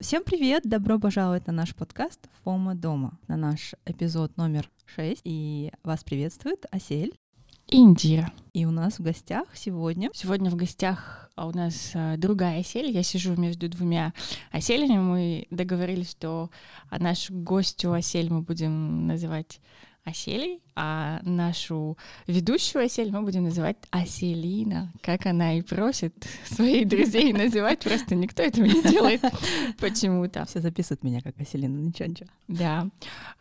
Всем привет! Добро пожаловать на наш подкаст «Фома дома», на наш эпизод номер 6. И вас приветствует Асель. Индира. И у нас в гостях сегодня... Сегодня в гостях а у нас а, другая осель. Я сижу между двумя оселями. Мы договорились, что нашу гостью осель мы будем называть Оселей, а нашу ведущую Осель мы будем называть Оселина, как она и просит своих друзей называть, просто никто этого не делает почему-то. Все записывают меня как Оселина, ничего, ничего. Да.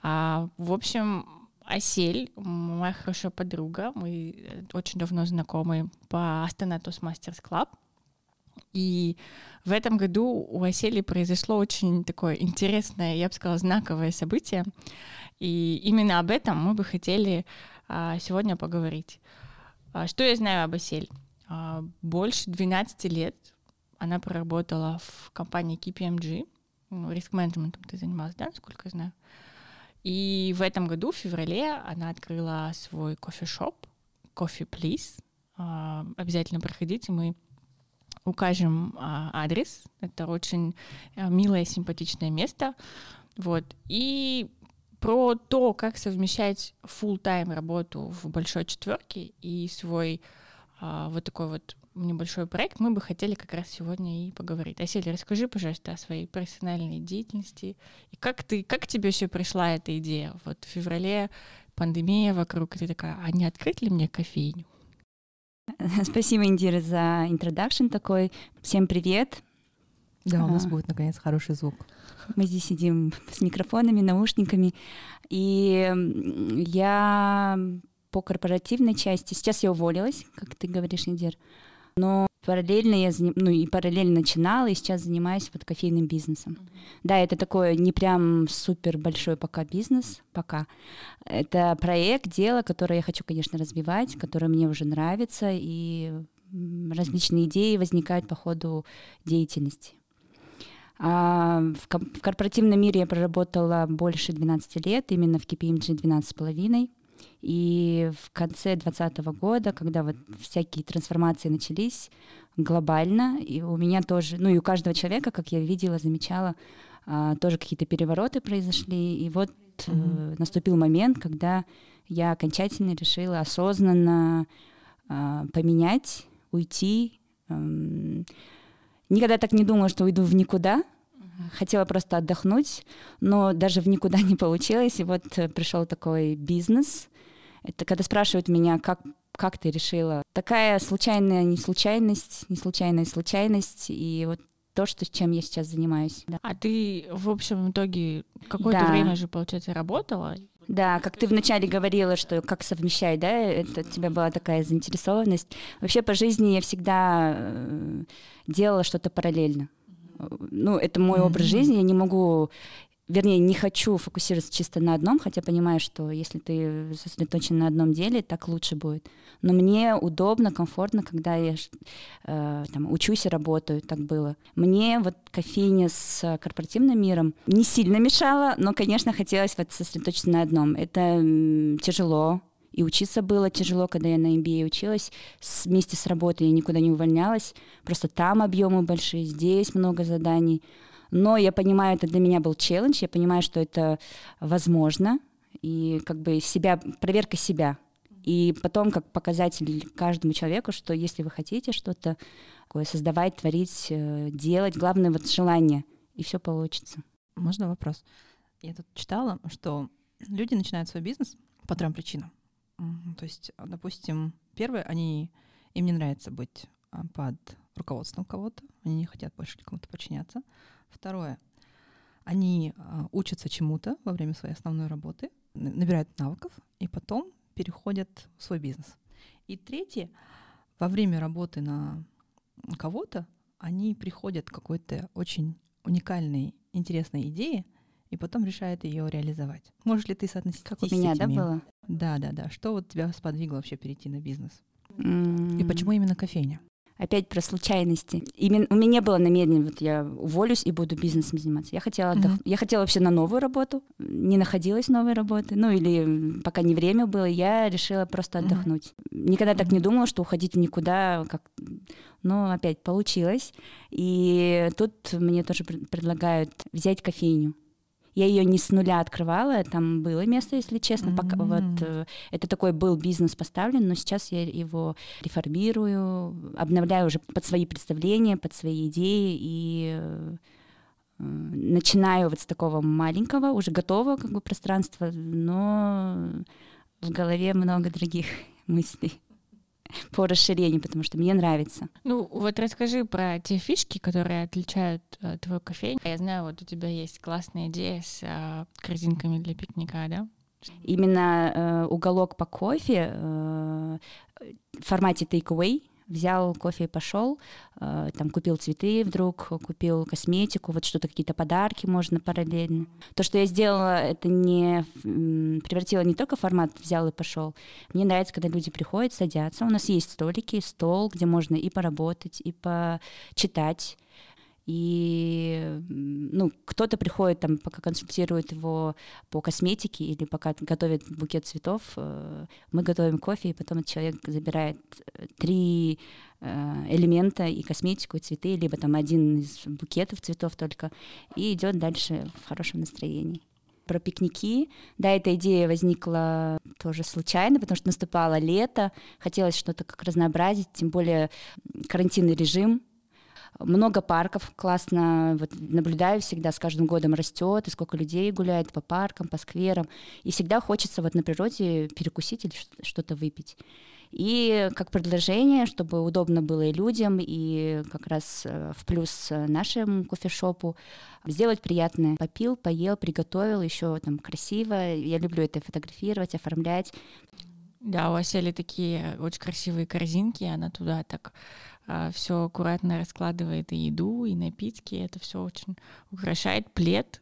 А, в общем, Осель, моя хорошая подруга, мы э, очень давно знакомы по Астана Мастers Club. И в этом году у Осели произошло очень такое интересное, я бы сказала, знаковое событие. И именно об этом мы бы хотели а, сегодня поговорить. А, что я знаю об Осель? А, больше 12 лет она проработала в компании KPMG. Ну, риск-менеджментом ты занималась, да, насколько я знаю? И в этом году, в феврале, она открыла свой кофешоп Coffee Please. Обязательно проходите, мы укажем адрес. Это очень милое, симпатичное место. Вот. И про то, как совмещать full тайм работу в большой четверке и свой вот такой вот небольшой проект, мы бы хотели как раз сегодня и поговорить. Асель, расскажи, пожалуйста, о своей профессиональной деятельности. И как ты, как тебе еще пришла эта идея? Вот в феврале пандемия вокруг, ты такая, а не открыть ли мне кофейню? Спасибо, Индира, за интродакшн такой. Всем привет. Да, у нас а, будет, наконец, хороший звук. Мы здесь сидим с микрофонами, наушниками. И я по корпоративной части, сейчас я уволилась, как ты говоришь, Индир, но параллельно я заним... ну и параллельно начинала, и сейчас занимаюсь вот кофейным бизнесом. Mm-hmm. Да, это такой не прям супер большой пока бизнес, пока. Это проект, дело, которое я хочу, конечно, развивать, которое мне уже нравится, и различные идеи возникают по ходу деятельности. А в, ко- в корпоративном мире я проработала больше 12 лет, именно в KPMG 12,5. И в конце 2020 года, когда вот всякие трансформации начались глобально, и у меня тоже, ну и у каждого человека, как я видела, замечала, а, тоже какие-то перевороты произошли. И вот mm-hmm. наступил момент, когда я окончательно решила осознанно а, поменять, уйти. Никогда так не думала, что уйду в никуда, хотела просто отдохнуть, но даже в никуда не получилось. И вот э, пришел такой бизнес, это когда спрашивают меня, как, как ты решила. Такая случайная не случайность, не случайная случайность. И вот то, что, чем я сейчас занимаюсь. Да. А ты, в общем, в итоге какое-то да. время же, получается, работала? Да, как ты вначале говорила, что как совмещать, да, это у тебя была такая заинтересованность. Вообще по жизни я всегда э, делала что-то параллельно. Ну, это мой mm-hmm. образ жизни, я не могу вернее, не хочу фокусироваться чисто на одном, хотя понимаю, что если ты сосредоточен на одном деле, так лучше будет. Но мне удобно, комфортно, когда я э, там, учусь и работаю, так было. Мне вот кофейня с корпоративным миром не сильно мешала, но, конечно, хотелось вот сосредоточиться на одном. Это тяжело, и учиться было тяжело, когда я на MBA училась. С, вместе с работой я никуда не увольнялась. Просто там объемы большие, здесь много заданий. Но я понимаю, это для меня был челлендж, я понимаю, что это возможно, и как бы себя, проверка себя. И потом как показатель каждому человеку, что если вы хотите что-то такое создавать, творить, э, делать, главное вот желание, и все получится. Можно вопрос? Я тут читала, что люди начинают свой бизнес по трем причинам. То есть, допустим, первое, они им не нравится быть а, под руководством кого-то, они не хотят больше кому-то подчиняться. Второе. Они а, учатся чему-то во время своей основной работы, набирают навыков и потом переходят в свой бизнес. И третье. Во время работы на кого-то они приходят к какой-то очень уникальной, интересной идее, и потом решают ее реализовать. Можешь ли ты соотносить как у меня, да, было? Да, да, да. Что вот тебя сподвигло вообще перейти на бизнес? Mm. И почему именно кофейня? Опять про случайности. Именно у меня не было намерения, вот я уволюсь и буду бизнесом заниматься. Я хотела, отдох... mm-hmm. я хотела вообще на новую работу, не находилась новой работы, ну или пока не время было, я решила просто отдохнуть. Mm-hmm. Никогда так не думала, что уходить в никуда, как... но опять получилось. И тут мне тоже предлагают взять кофейню. Я ее не с нуля открывала, там было место, если честно. Mm-hmm. Пока, вот, э, это такой был бизнес поставлен, но сейчас я его реформирую, обновляю уже под свои представления, под свои идеи и э, начинаю вот с такого маленького, уже готового как бы пространства, но в голове много других мыслей по расширению, потому что мне нравится. Ну, вот расскажи про те фишки, которые отличают э, твою кофейню. Я знаю, вот у тебя есть классная идея с э, корзинками для пикника, да? Именно э, уголок по кофе э, в формате take-away — взял кофе и пошел, э, там купил цветы вдруг, купил косметику, вот что-то, какие-то подарки можно параллельно. То, что я сделала, это не превратила не только формат взял и пошел. Мне нравится, когда люди приходят, садятся. У нас есть столики, стол, где можно и поработать, и почитать и ну, кто-то приходит там, пока консультирует его по косметике или пока готовит букет цветов, э, мы готовим кофе, и потом человек забирает э, три э, элемента и косметику, и цветы, либо там один из букетов цветов только, и идет дальше в хорошем настроении про пикники. Да, эта идея возникла тоже случайно, потому что наступало лето, хотелось что-то как разнообразить, тем более карантинный режим, много парков, классно, вот наблюдаю всегда, с каждым годом растет, и сколько людей гуляет по паркам, по скверам, и всегда хочется вот на природе перекусить или что-то выпить. И как предложение, чтобы удобно было и людям, и как раз э, в плюс нашему кофешопу, сделать приятное. Попил, поел, приготовил, еще там красиво. Я люблю это фотографировать, оформлять. Да, у Асели такие очень красивые корзинки, она туда так а, все аккуратно раскладывает и еду, и напитки. Это все очень украшает плед.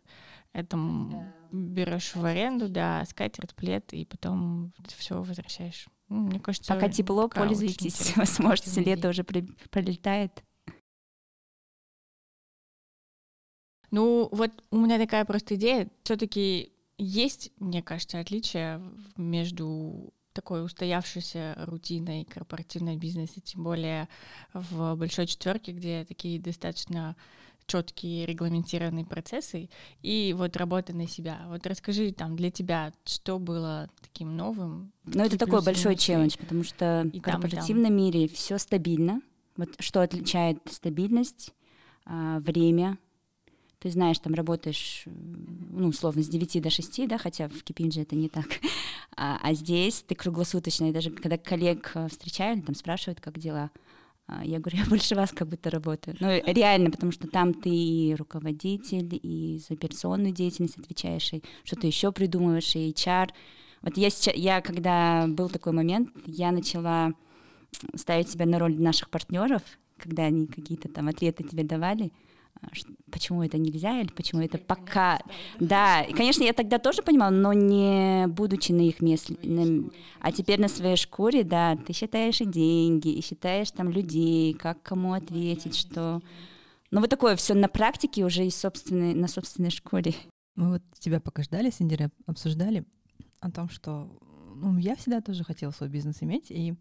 Это да. берешь в аренду, да, скатерть, плед, и потом все возвращаешь. Мне кажется, пока тепло, пользуйтесь, возможно, лето уже при, пролетает. Ну, вот у меня такая просто идея. Все-таки есть, мне кажется, отличие между такой устоявшейся рутиной корпоративной бизнесе, тем более в большой четверке, где такие достаточно четкие регламентированные процессы и вот работа на себя. Вот расскажи там для тебя, что было таким новым? Ну, это такой большой челлендж, потому что и в корпоративном там, мире все стабильно. Вот что отличает стабильность, а, время, ты знаешь, там работаешь, ну, условно, с 9 до 6, да, хотя в Кипинже это не так. А, а здесь ты круглосуточно, и даже когда коллег э, встречают, там спрашивают, как дела, а, я говорю, я больше вас как будто работаю. Ну, реально, потому что там ты и руководитель, и за операционную деятельность отвечаешь, и что-то еще придумываешь, и HR. Вот я сейчас, я когда был такой момент, я начала ставить себя на роль наших партнеров, когда они какие-то там ответы тебе давали, почему это нельзя или почему это пока... Да, и, конечно, я тогда тоже понимала, но не будучи на их месте. А теперь на своей шкуре, да, ты считаешь и деньги, и считаешь там людей, как кому ответить, что... Ну вот такое все на практике уже и собственной, на собственной шкуре. Мы вот тебя пока ждали с Индирой, обсуждали о том, что ну, я всегда тоже хотела свой бизнес иметь, и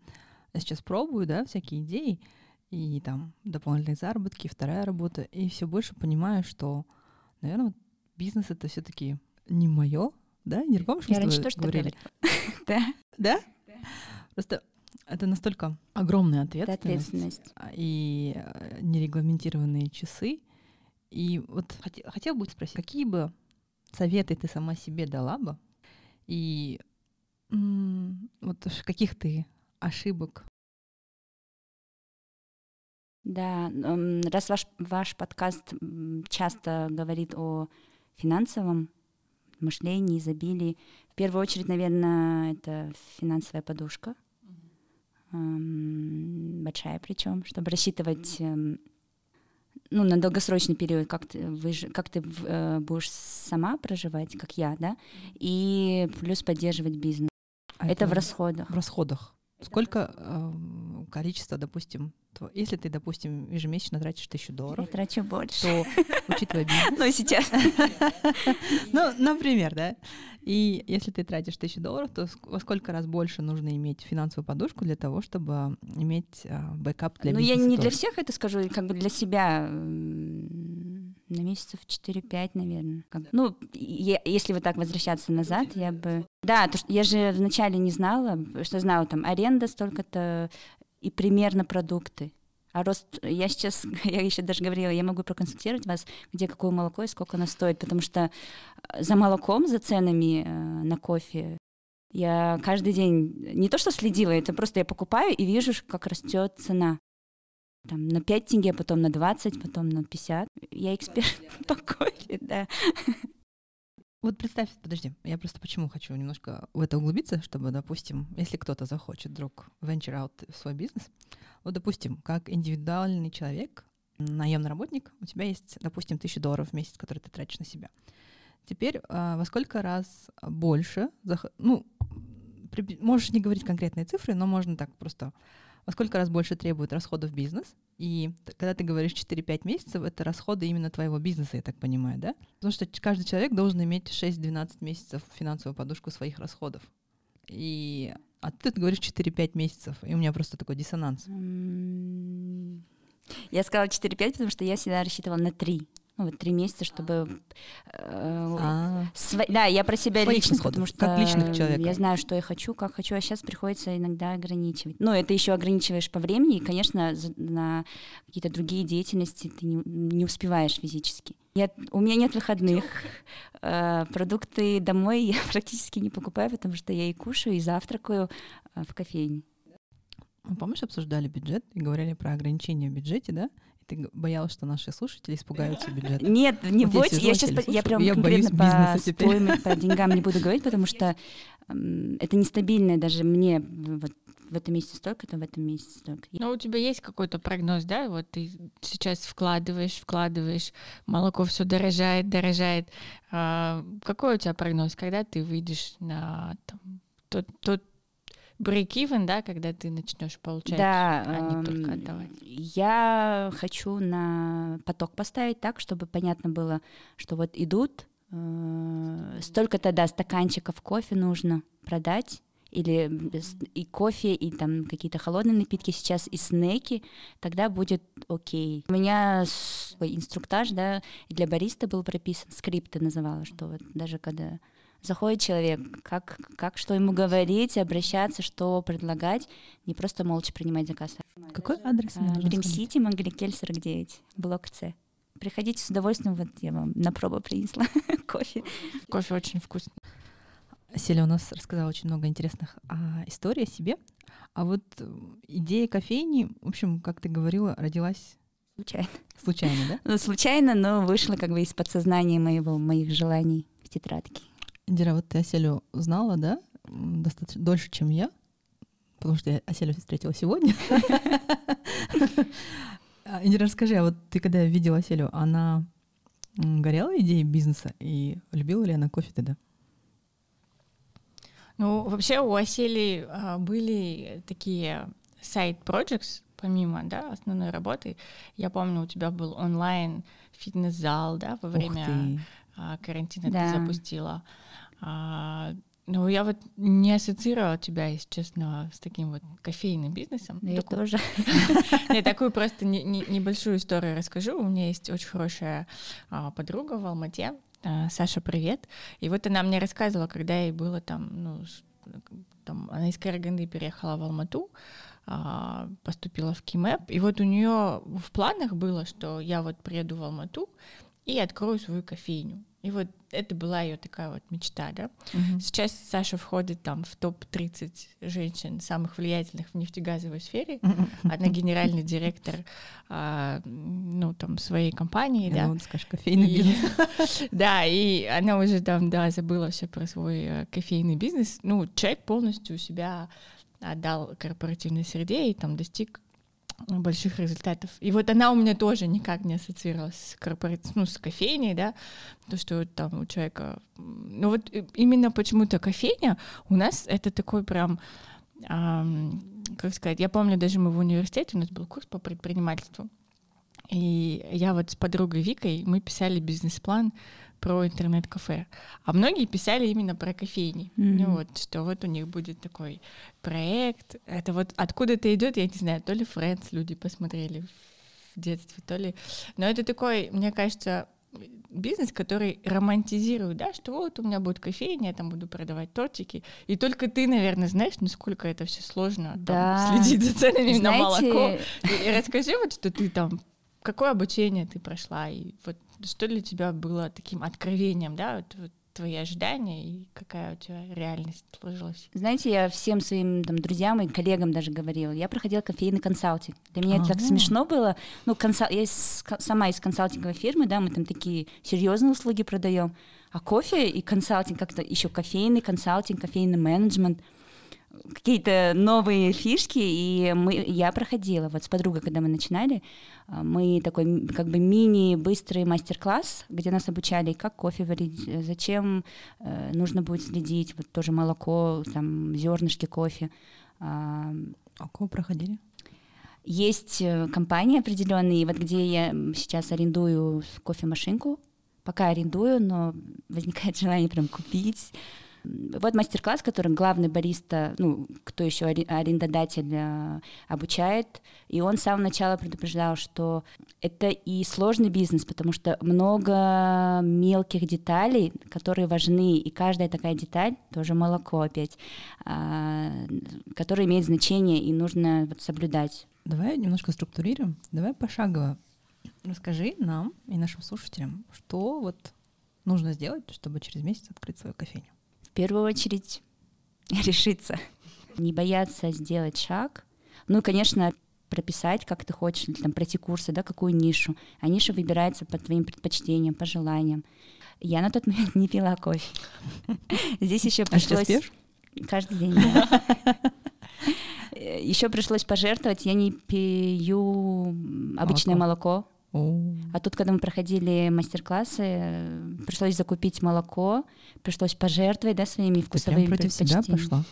я сейчас пробую, да, всякие идеи, и там дополнительные заработки, вторая работа, и все больше понимаю, что, наверное, бизнес это все-таки не мое, да? Не помнишь, Я раньше тоже говорили? Да. Да? Просто это настолько огромная ответственность, ответственность. и э, нерегламентированные часы. И вот хотел, хотел бы спросить, какие бы советы ты сама себе дала бы, и вот каких ты ошибок да, раз ваш, ваш подкаст часто говорит о финансовом мышлении, изобилии, в первую очередь, наверное, это финансовая подушка, большая причем, чтобы рассчитывать ну, на долгосрочный период, как ты, выж... как ты э, будешь сама проживать, как я, да, и плюс поддерживать бизнес. А это, это в расходах. В расходах. Сколько э, количество, допустим, тво- если ты, допустим, ежемесячно тратишь тысячу Я долларов, трачу больше. то, учитывая бизнес, Но сейчас. ну, например, да, и если ты тратишь тысячу долларов, то во сколько раз больше нужно иметь финансовую подушку для того, чтобы иметь а, бэкап для Ну, я бизнеса не для всех это скажу, как бы для себя на месяцев 4-5, наверное. Как- Ну, я- если вот так возвращаться назад, я бы... Да, то, что я же вначале не знала, что знала там аренда столько-то и примерно продукты. А рост, я сейчас, я еще даже говорила, я могу проконсультировать вас, где какое молоко и сколько оно стоит, потому что э, за молоком, за ценами э, на кофе я каждый день не то что следила, это просто я покупаю и вижу, как растет цена. Там на 5 тенге, потом на 20, потом на 50. Я эксперт по кофе, да. Вот представь, подожди, я просто почему хочу немножко в это углубиться, чтобы, допустим, если кто-то захочет вдруг venture out в свой бизнес, вот, допустим, как индивидуальный человек, наемный работник, у тебя есть, допустим, тысяча долларов в месяц, которые ты тратишь на себя. Теперь а, во сколько раз больше, ну, приби- можешь не говорить конкретные цифры, но можно так просто, во сколько раз больше требует расходов бизнес, и когда ты говоришь 4-5 месяцев, это расходы именно твоего бизнеса, я так понимаю, да? Потому что каждый человек должен иметь 6-12 месяцев финансовую подушку своих расходов. И а ты говоришь 4-5 месяцев, и у меня просто такой диссонанс. Я сказала 4-5, потому что я всегда рассчитывала на 3. Ну, вот 3 месяца, чтобы... э, А, Сво- Да, я про себя Своих лично, потому что как личных человека. я знаю, что я хочу, как хочу, а сейчас приходится иногда ограничивать. Но это еще ограничиваешь по времени, и, конечно, на какие-то другие деятельности ты не, не успеваешь физически. Я, у меня нет выходных. Э, Продукты домой я практически не покупаю, потому что я и кушаю, и завтракаю э, в кофейне. мы, помнишь, обсуждали бюджет и говорили про ограничения в бюджете, да? Ты боялась, что наши слушатели испугаются бюджета. Нет, не Вот я бойтесь, я сейчас я прям я конкретно по стоимости, по деньгам не буду говорить, потому что это нестабильно даже мне вот в этом месяце столько-то, в этом месяце столько. Ну, у тебя есть какой-то прогноз, да? Вот ты сейчас вкладываешь, вкладываешь, молоко все дорожает, дорожает. А, какой у тебя прогноз? Когда ты выйдешь на там, тот, тот break-even, да, когда ты начнешь получать? Да, а не только эм, отдавать. я хочу на поток поставить так, чтобы понятно было, что вот идут э, столько-то, да, стаканчиков кофе нужно продать, или и кофе, и там какие-то холодные напитки сейчас, и снеки, тогда будет окей. У меня свой инструктаж, да, для бариста был прописан, скрипты называла, что вот даже когда заходит человек, как, как что ему говорить, обращаться, что предлагать, не просто молча принимать заказ. Какой адрес? Дрим? Сити, Мангликель 49, блок С. Приходите с удовольствием, вот я вам на пробу принесла кофе. Кофе очень вкусный. Селя у нас рассказала очень много интересных а, историй о себе. А вот э, идея кофейни, в общем, как ты говорила, родилась Случайно. случайно, да? Ну, случайно, но вышло как бы из подсознания моего, моих желаний в тетрадке. Индира, вот ты Оселю знала, да, достаточно дольше, чем я, потому что я Оселю встретила сегодня. А, Индира, расскажи, а вот ты когда видела Оселю, она горела идеей бизнеса и любила ли она кофе тогда? Ну, вообще у Асели а, были такие сайт projects помимо, да, основной работы. Я помню, у тебя был онлайн фитнес-зал, да, во время а, карантина Да. ты запустила. А, ну, я вот не ассоциировала тебя, если честно, с таким вот кофейным бизнесом. Да я Такой- тоже. Я такую просто не- не- небольшую историю расскажу. У меня есть очень хорошая а, подруга в Алмате. А, Саша, привет. И вот она мне рассказывала, когда ей было там, ну, там она из Караганды переехала в Алмату, а, поступила в КИМЭП, и вот у нее в планах было, что я вот приеду в Алмату и открою свою кофейню. И вот это была ее такая вот мечта, да. Мгм. Сейчас Саша входит там в топ-30 женщин самых влиятельных в нефтегазовой сфере. Она генеральный директор, а, ну, там, своей компании, Я да. ты скажешь, кофейный И- бизнес. Да, и она уже там, да, забыла все про свой э, кофейный бизнес. Ну, человек полностью себя отдал корпоративной среде и там достиг больших результатов. И вот она у меня тоже никак не ассоциировалась с корпоративной, ну, с кофейней, да, то, что там у человека... Ну вот э, именно почему-то кофейня у нас это такой прям ам, как сказать, я помню, даже мы в университете, у нас был курс по предпринимательству, и я вот с подругой Викой, мы писали бизнес-план про интернет-кафе. А многие писали именно про кофейни. Mm-hmm. Ну вот, что вот у них будет такой проект. Это вот откуда это идет, я не знаю, то ли Friends люди посмотрели в детстве, то ли... Но это такой, мне кажется, бизнес, который романтизирует, да, что вот у меня будет кофейня, я там буду продавать тортики, и только ты, наверное, знаешь, насколько это все сложно да. там, следить за ценами Знаете... на молоко. И, и расскажи вот, что ты там, какое обучение ты прошла, и вот что для тебя было таким откровением, да, вот, вот твои ожидания и какая у тебя реальность сложилась? Знаете, я всем своим там, друзьям и коллегам даже говорила, я проходила кофейный консалтинг. Для меня А-а-а. это так смешно было. Ну, консал... я из... сама из консалтинговой фирмы, да, мы там такие серьезные услуги продаем. А кофе и консалтинг, как-то еще кофейный консалтинг, кофейный менеджмент — какие-то новые фишки, и мы, я проходила вот с подругой, когда мы начинали, а, мы такой как бы мини-быстрый мастер-класс, где нас обучали, как кофе варить, зачем э, нужно будет следить, вот тоже молоко, там зернышки кофе. А, а кого проходили? Есть э, компании определенные, вот где я сейчас арендую кофемашинку, пока арендую, но возникает желание прям купить, вот мастер-класс, который главный бариста, ну, кто еще арендодатель э, обучает, и он с самого начала предупреждал, что это и сложный бизнес, потому что много мелких деталей, которые важны, и каждая такая деталь, тоже молоко опять, а, которая имеет значение и нужно вот соблюдать. Давай немножко структурируем, давай пошагово. Расскажи нам и нашим слушателям, что вот нужно сделать, чтобы через месяц открыть свою кофейню первую очередь решиться, не бояться сделать шаг. Ну и, конечно, прописать, как ты хочешь, или там пройти курсы, да, какую нишу. А ниша выбирается по твоим предпочтениям, по желаниям. Я на тот момент не пила кофе. Здесь еще пришлось... А Каждый день, Еще пришлось пожертвовать, я не пью обычное молоко, а тут, когда мы проходили мастер-классы, пришлось закупить молоко, пришлось пожертвовать да, своими вкусовыми Ты прям против себя пошла?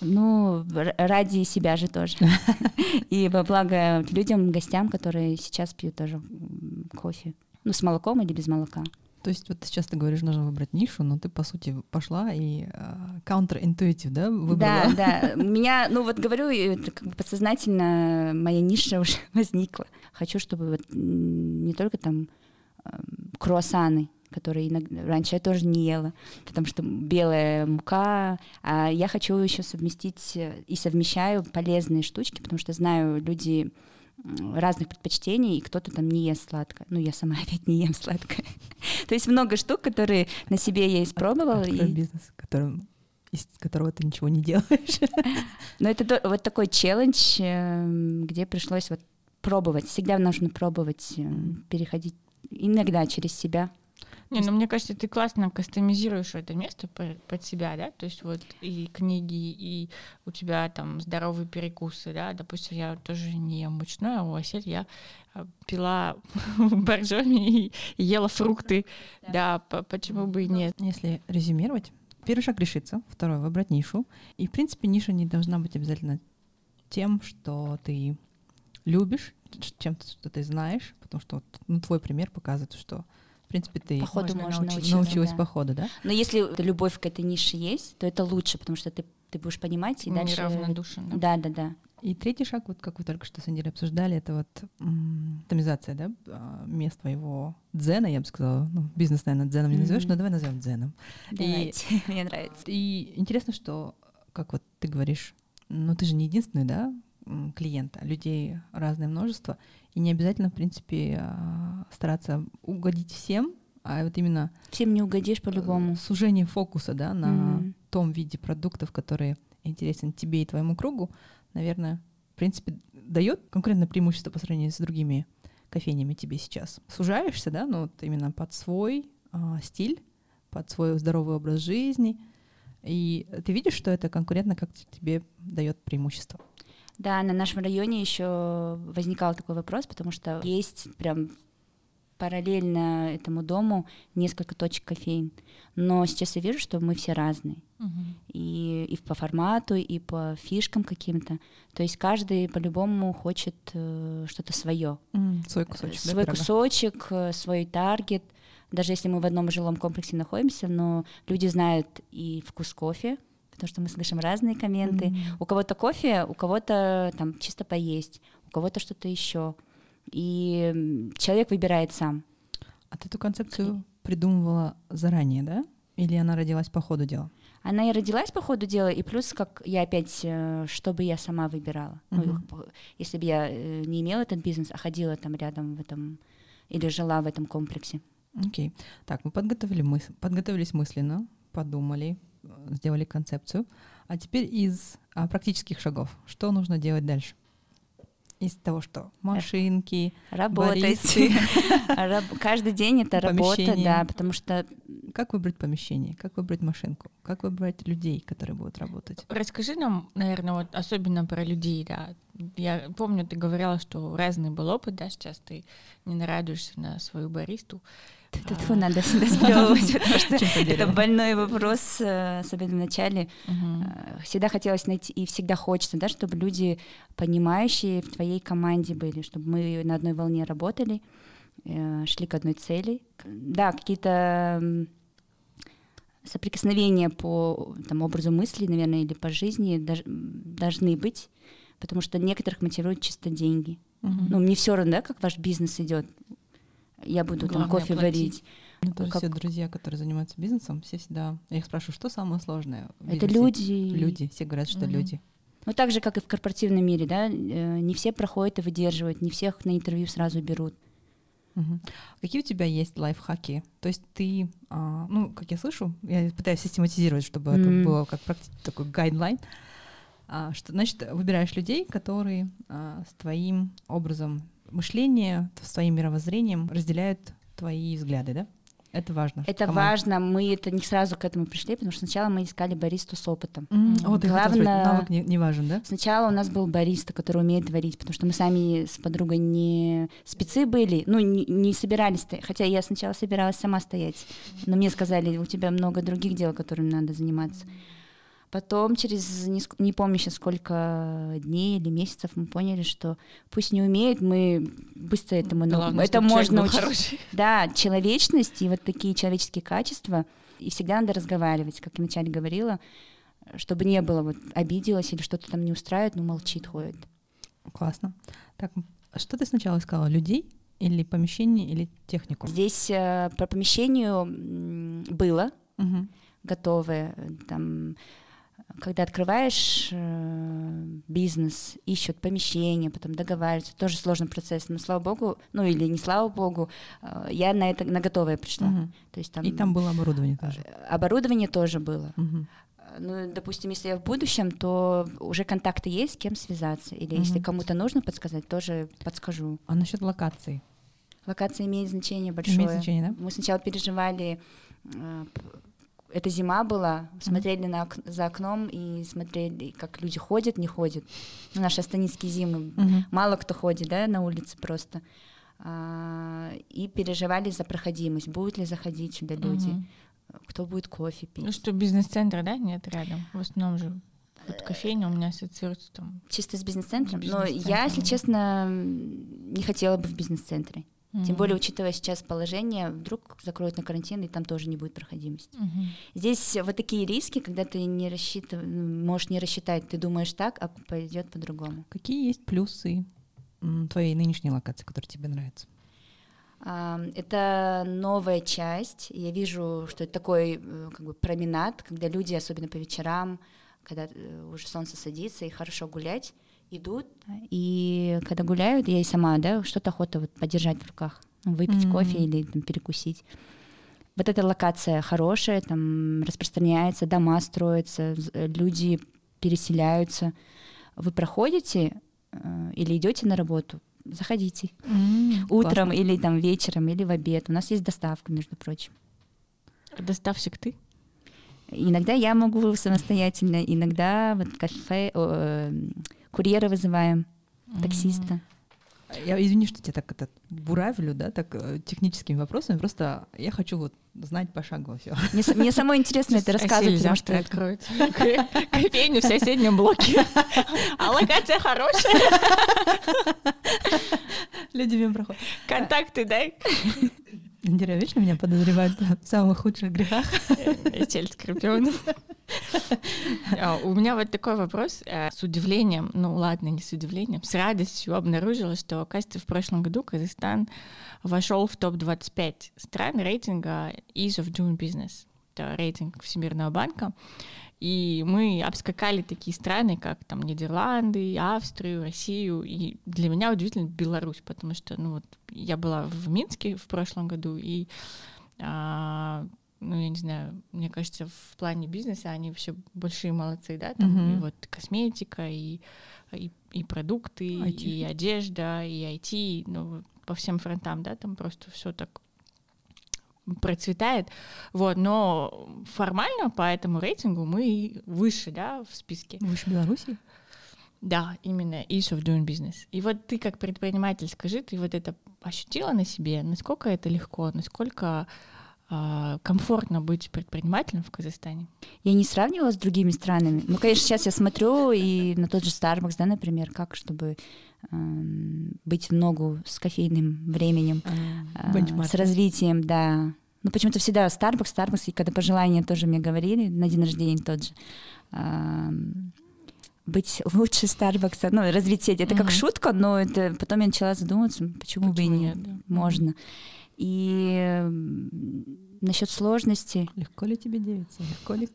Ну, ради себя же тоже. И во благо людям, гостям, которые сейчас пьют тоже кофе. Ну, с молоком или без молока. То есть вот сейчас ты говоришь, нужно выбрать нишу, но ты, по сути, пошла и counter-intuitive, да, выбрала? Да, да. Меня, ну вот говорю, как бы подсознательно моя ниша уже возникла. Хочу, чтобы вот не только там круассаны, которые иногда, раньше я тоже не ела, потому что белая мука, а я хочу еще совместить и совмещаю полезные штучки, потому что знаю, люди разных предпочтений, и кто-то там не ест сладкое. Ну, я сама опять не ем сладкое. То есть много штук, которые на себе я испробовала. и... бизнес, которым из которого ты ничего не делаешь. Но это вот такой челлендж, эм, где пришлось вот пробовать. Всегда нужно пробовать, эм, переходить иногда через себя. Не, ну мне кажется, ты классно кастомизируешь это место под себя, да, то есть вот и книги, и у тебя там здоровые перекусы, да, допустим, я тоже не ем мучное, а у Асель я а, пила боржоми и ела фрукты, да, почему бы и нет. Если резюмировать, первый шаг решиться, второй — выбрать нишу, и, в принципе, ниша не должна быть обязательно тем, что ты любишь, чем-то, что ты знаешь, потому что ну, твой пример показывает, что в принципе, ты по ходу можно научиться, научилась да. по ходу, да? Но если любовь к этой нише есть, то это лучше, потому что ты, ты будешь понимать и Не дальше... равнодушен, да? Да, да, да. И третий шаг, вот как вы только что с Андерой обсуждали, это вот томизация, да, а, мест твоего дзена, я бы сказала. Ну, бизнес, наверное, дзеном не назовешь, mm-hmm. но давай назовем дзеном. Давайте, и, мне нравится. И интересно, что, как вот ты говоришь, ну ты же не единственный, да, клиент, а людей разное множество, и не обязательно, в принципе, а, стараться угодить всем, а вот именно... Всем не угодишь по-любому. Э, сужение фокуса, да, на mm-hmm. том виде продуктов, которые интересен тебе и твоему кругу, наверное, в принципе, дает конкурентное преимущество по сравнению с другими кофейнями тебе сейчас. Сужаешься, да, ну вот именно под свой а, стиль, под свой здоровый образ жизни, и ты видишь, что это конкурентно как тебе дает преимущество. Да, на нашем районе еще возникал такой вопрос, потому что есть прям параллельно этому дому несколько точек кофеин. Но сейчас я вижу, что мы все разные. И, и по формату, и по фишкам каким-то. То есть каждый по-любому хочет э, что-то свое. Свой кусочек. Свой да, кусочек, э, свой таргет. Даже если мы в одном жилом комплексе находимся, но люди знают и вкус кофе, потому что мы слышим разные комменты. Mm-hmm. У кого-то кофе, у кого-то там чисто поесть, у кого-то что-то еще. И человек выбирает сам. А ты эту концепцию придумывала заранее, да? Или она родилась по ходу дела? Она и родилась по ходу дела, и плюс, как я опять, э, чтобы я сама выбирала. Мгм. Ну, если бы я э, не имела этот бизнес, а ходила там рядом в этом или жила в этом комплексе. Окей. Так, мы подготовили мыс- подготовились мысленно, подумали, сделали концепцию. А теперь из а, практических шагов. Что нужно делать дальше? Из того, что машинки, Работать. баристы. Раб- Каждый день это работа, да, потому что Как выбрать помещение? Как выбрать машинку? Как выбрать людей, которые будут работать? Расскажи нам, наверное, вот особенно про людей, да. Я помню, ты говорила, что разный был опыт, да, сейчас ты не нарадуешься на свою баристу. Тьфу, надо всегда сплевывать, потому что это больной вопрос, э, особенно в начале. Э, Всегда хотелось найти, и всегда хочется, да, чтобы люди, понимающие в твоей команде были, чтобы мы на одной волне работали, э, шли к одной цели. Да, какие-то соприкосновения по там, образу мысли, наверное, или по жизни должны быть, потому что некоторых мотивируют чисто деньги. Мгм. Ну, мне все равно, да, как ваш бизнес идет. Я буду там Главное кофе платить. варить. У меня тоже как- все друзья, которые занимаются бизнесом, все всегда... Я их спрашиваю, что самое сложное в Это люди. Люди. Все говорят, что Мгм. люди. Ну, так же, как и в корпоративном мире, да, э, не все проходят и выдерживают, не всех на интервью сразу берут. Мгм. Какие у тебя есть лайфхаки? То есть ты, а, ну, как я слышу, я пытаюсь систематизировать, чтобы это Мгм. было как такой гайдлайн. А, что, значит, выбираешь людей, которые а, с твоим образом мышления, с твоим мировоззрением разделяют твои взгляды, да? Это важно. Это Команда. важно, мы это не сразу к этому пришли, потому что сначала мы искали баристу с опытом. М, Вот Главное- навык не, не важен, да? Сначала у нас был бариста, который умеет варить, потому что мы сами с подругой не спецы были, ну, не, не собирались, стоять. хотя я сначала собиралась сама стоять, но мне сказали, у тебя много других дел, которыми надо заниматься. Потом через, не, ск- не помню сейчас сколько дней или месяцев, мы поняли, что пусть не умеет, мы быстро этому, нау- Главное, это можно учить. Да, человечность и вот такие человеческие качества. И всегда надо разговаривать, как я вначале говорила, чтобы не было вот обиделась или что-то там не устраивает, ну молчит, ходит. Классно. Так, а что ты сначала искала? Людей или помещение, или технику? Здесь э, по помещению было Мгм. готовое, э, там, когда открываешь э, бизнес, ищут помещение, потом договариваются, тоже сложный процесс, но слава богу, ну или не слава богу, э, я на это на готовое пришла. Мгм. То есть там, И там было оборудование тоже. э, оборудование тоже было. Мгм. Ну, допустим, если я в будущем, то уже контакты есть, с кем связаться. Или если Мгм. кому-то нужно подсказать, тоже подскажу. А насчет локации? Локация имеет значение большое. Имеет значение, да? Мы сначала переживали, э, это зима была, смотрели на ок- за окном и смотрели, как люди ходят, не ходят. Ну, наши астанинские зимы. Мгм. Мало кто ходит, да, на улице просто. А, и переживали за проходимость, будут ли заходить сюда люди, Мгм. кто будет кофе пить. Ну что, бизнес-центра, да, нет рядом? В основном же вот кофейня у меня ассоциируется там. Чисто с бизнес-центром. С Но я, если честно, не хотела бы в бизнес-центре. Тем Мгм. более, учитывая сейчас положение, вдруг закроют на карантин, и там тоже не будет проходимости. Мгм. Здесь вот такие риски, когда ты не рассчитыв... можешь не рассчитать, ты думаешь так, а пойдет по-другому. Какие есть плюсы твоей нынешней локации, которая тебе нравится? А, Это новая часть. Я вижу, что это такой э, как бы променад, когда люди, особенно по вечерам, когда э, уже солнце садится и хорошо гулять, идут. И когда гуляют, я и сама, да, что-то охота вот подержать в руках, ну, выпить Мгм. кофе или там, перекусить. Вот эта локация хорошая, там распространяется, дома строятся, э, люди переселяются. Вы проходите э, или идете на работу, заходите. М, Утром классно. или там вечером, или в обед. У нас есть доставка, между прочим. Доставщик ты? Иногда я могу самостоятельно, иногда вот кафе, э, курьера вызываем, таксиста. Я извини, что тебя так это буравлю, да, так э, техническими вопросами. Просто я хочу вот знать пошагово все. Мне, мне самой интересно это рассказывать, потому что откроют кофейню в соседнем блоке. А локация хорошая. Люди мимо проходят. Контакты дай. Индира вечно меня подозревают в самых худших грехах. Челюсть Скорпиона. А, У меня вот такой вопрос. Э, С удивлением, ну ладно, не с удивлением, с радостью обнаружила, что, оказывается, в прошлом году Казахстан вошел в топ-25 стран рейтинга Ease of Doing Business. Это рейтинг Всемирного банка. И мы обскакали такие страны, как там Нидерланды, Австрию, Россию. И для меня удивительно Беларусь, потому что, ну вот, я была в Минске в прошлом году, и а, ну, я не знаю, мне кажется, в плане бизнеса они вообще большие молодцы, да, там Мгм. и вот косметика, и, и, и продукты, IT. и одежда, и IT, ну, по всем фронтам, да, там просто все так процветает, вот, но формально по этому рейтингу мы выше, да, в списке. Выше Беларуси? Да, именно ease of doing business. И вот ты как предприниматель, скажи, ты вот это ощутила на себе? Насколько это легко, насколько а, комфортно быть предпринимателем в Казахстане? я не сравнивала с другими странами. Ну, конечно, сейчас я смотрю и на тот же Starbucks, да, например, как, чтобы быть в ногу с кофейным временем, а, Бенчмарк. с развитием, да. Ну, почему-то всегда Starbucks, Starbucks, и когда пожелания тоже мне говорили, на день рождения тот же, ам, быть лучше Старбакса, ну, развить сеть. Это как шутка, но это потом я начала задумываться, почему, бы и нет, нет, да. можно. И насчет сложности, Легко ли тебе девица? Легко ли?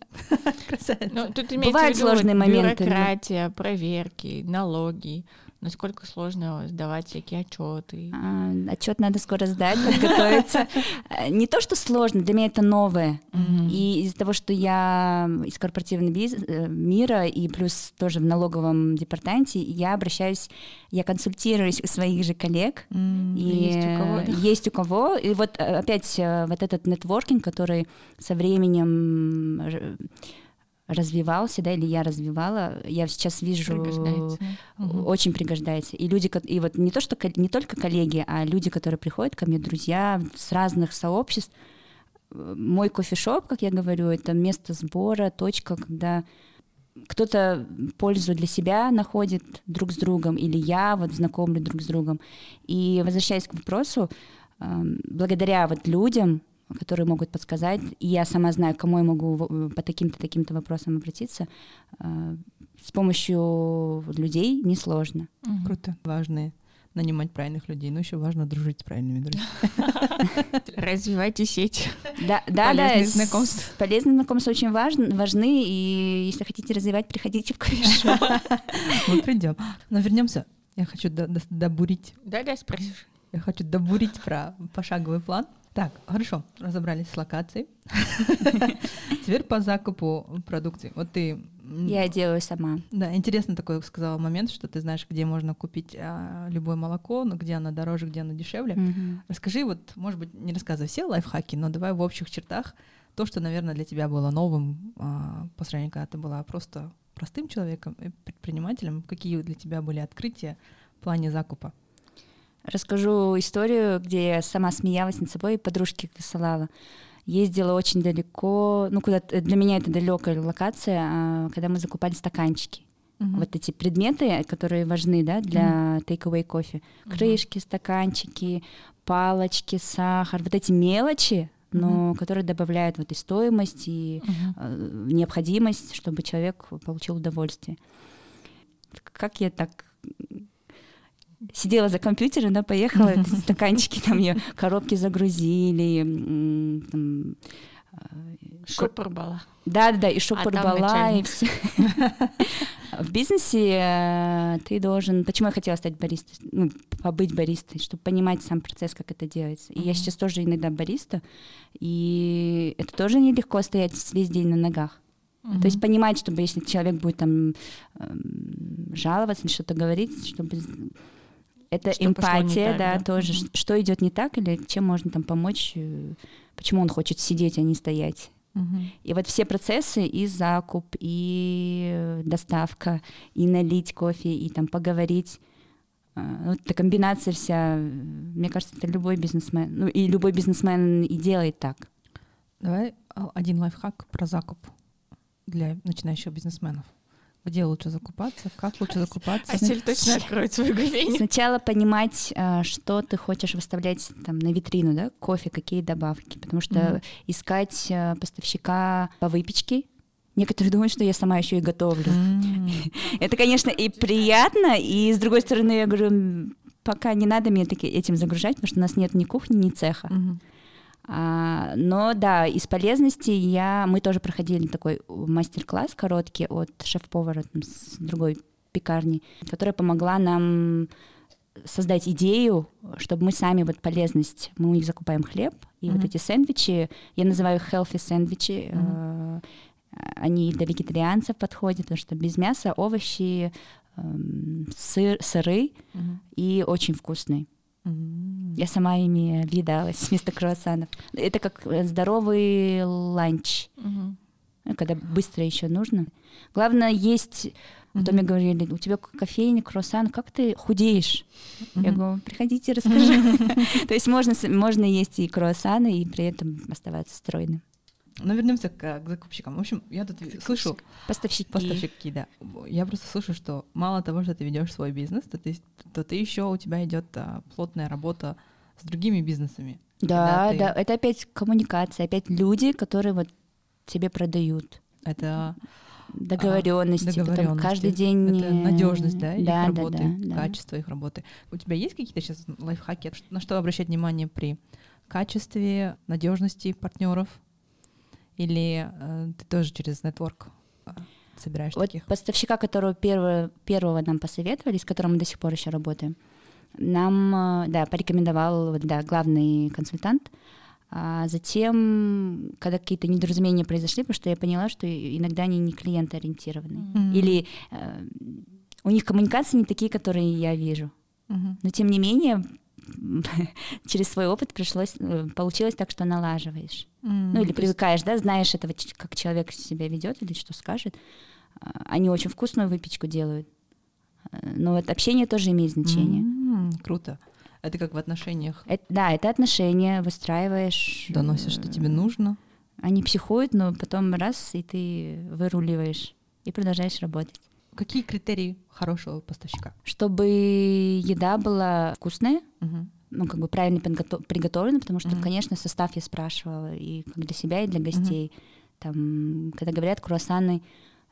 Красавица. Ну, тут имеется Бывают в виду вот сложные моменты, бюрократия, проверки, налоги, насколько сложно сдавать всякие отчеты. а, отчет надо скоро сдать, подготовиться. Не то, что сложно, для меня это новое. И из-за того, что я из корпоративного э, мира и плюс тоже в налоговом департаменте, я обращаюсь, я консультируюсь у своих же коллег. И есть у кого, да? есть у кого. И вот э, опять э, вот этот нетворкинг, который со временем развивался, да, или я развивала, я сейчас вижу Пригождается. Очень пригождается. И люди, и вот не то, что не только коллеги, а люди, которые приходят ко мне, друзья с разных сообществ. Э, Мой кофешоп, как я говорю, это место сбора, точка, когда кто-то пользу для себя находит друг с другом, или я вот знакомлю друг с другом. И возвращаясь к вопросу, эм, благодаря вот людям, которые могут подсказать, и я сама знаю, к кому я могу в- по таким-то таким-то вопросам обратиться, э, с помощью людей несложно. Мгм. Круто. Важно нанимать правильных людей, но еще важно дружить с правильными друзьями. Развивайте сеть. Да, да, да, знакомства. Полезные знакомства очень важны, важны, и если хотите развивать, приходите в кофешоп. Мы придем. Но вернемся. Я хочу до- до- добурить Да-да, спросишь. Я хочу добурить про пошаговый план. Так, хорошо, разобрались с локацией. Теперь по закупу продукции. Вот ты... Я делаю сама. Да, интересно такой сказала момент, что ты знаешь, где можно купить а, любое молоко, но где оно дороже, где оно дешевле. Мгм. Расскажи, вот, может быть, не рассказывай все лайфхаки, но давай в общих чертах то, что, наверное, для тебя было новым а, по сравнению, когда ты была просто простым человеком, и предпринимателем. Какие для тебя были открытия в плане закупа? Расскажу историю, где я сама смеялась над собой и подружке высылала. Ездила очень далеко, ну куда для меня это далекая локация, а, когда мы закупали стаканчики. Мгм. Вот эти предметы, которые важны, да, для take-away кофе. Крышки, стаканчики, палочки, сахар, вот эти мелочи, но которые добавляют вот и стоимость, и э, необходимость, чтобы человек получил удовольствие. Как я так сидела за компьютером, да, поехала, стаканчики там ее коробки загрузили, там, Шопор была. да, да, да, и А шопор там была, и начальник. все. В бизнесе э, ты должен... Почему я хотела стать баристой? Ну, побыть баристой, чтобы понимать сам процесс, как это делается. И я сейчас тоже иногда бариста, и это тоже нелегко стоять весь день на ногах. То есть понимать, чтобы если человек будет там эм, жаловаться что-то говорить, чтобы это Что эмпатия, так, да, да? тоже, ш- что идет не так или чем можно там помочь, э, почему он хочет сидеть, а не стоять. Мгм. И вот все процессы, и закуп, и э, доставка, и налить кофе, и там поговорить, А, вот эта комбинация вся, мне кажется, это любой бизнесмен, ну и любой бизнесмен и делает так. Давай а, один лайфхак про закуп для начинающих бизнесменов. Где лучше закупаться? Как лучше закупаться? Асель точно откроет свою кофейню. Сначала понимать, а, что ты хочешь выставлять там на витрину, да, кофе, какие добавки, потому что mm-hmm. искать а, поставщика по выпечке Некоторые думают, что я сама еще и готовлю. Mm. Это, конечно, и приятно, и с другой стороны, я говорю, пока не надо меня таки этим загружать, потому что у нас нет ни кухни, ни цеха. Mm-hmm. А, но да, из полезностей я, мы тоже проходили такой мастер-класс короткий от шеф-повара с другой пекарни, которая помогла нам создать идею, чтобы мы сами вот полезность, мы у них закупаем хлеб, и mm-hmm. вот эти сэндвичи, я называю их healthy сэндвичи, mm-hmm. они для вегетарианцев подходят, потому что без мяса овощи, эм, сыр, сыры mm-hmm. и очень вкусные. Mm-hmm. Я сама ими видалась вместо круассанов. Это как здоровый ланч, mm-hmm. когда быстро еще нужно. Главное есть. Потом мне говорили, у тебя кофейня, круассан, как ты худеешь? Mm-hmm. Я говорю, приходите, расскажи. То есть можно, можно есть и круассаны, и при этом оставаться стройным. Но вернемся к, к закупщикам. В общем, я тут слышу... Поставщики. Поставщики, да. Я просто слышу, что мало того, что ты ведешь свой бизнес, то ты, то ты еще у тебя идет а, плотная работа с другими бизнесами. Да, ты... да. Это опять коммуникация, опять люди, которые вот тебе продают. Это договоренности, договоренности. Потом каждый день это надежность, да, их да, работы, да, да, качество их работы. У тебя есть какие-то сейчас лайфхаки, на что обращать внимание при качестве, надежности партнеров? Или э, ты тоже через нетворк э, собираешь вот таких? Поставщика, которого первого, первого нам посоветовали, с которым мы до сих пор еще работаем, нам, э, да, порекомендовал, да, главный консультант. А затем, когда какие-то недоразумения произошли, потому что я поняла, что иногда они не клиентоориентированы. Mm-hmm. Или э, у них коммуникации не такие, которые я вижу. Mm-hmm. Но тем не менее, через свой опыт пришлось, э, получилось так, что налаживаешь. Mm, ну или привыкаешь, да, знаешь этого, как человек себя ведет или что скажет. А, они очень вкусную выпечку делают. А, но вот общение тоже имеет значение. Mm, круто. Это как в отношениях. Это, да, это отношения выстраиваешь. Доносишь, что тебе нужно. Они психуют, но потом раз, и ты выруливаешь и продолжаешь работать. Какие критерии хорошего поставщика? Чтобы еда была вкусная, угу. ну, как бы правильно приготовлена, потому что, угу. конечно, состав я спрашивала и для себя, и для гостей. Угу. Там, когда говорят круассаны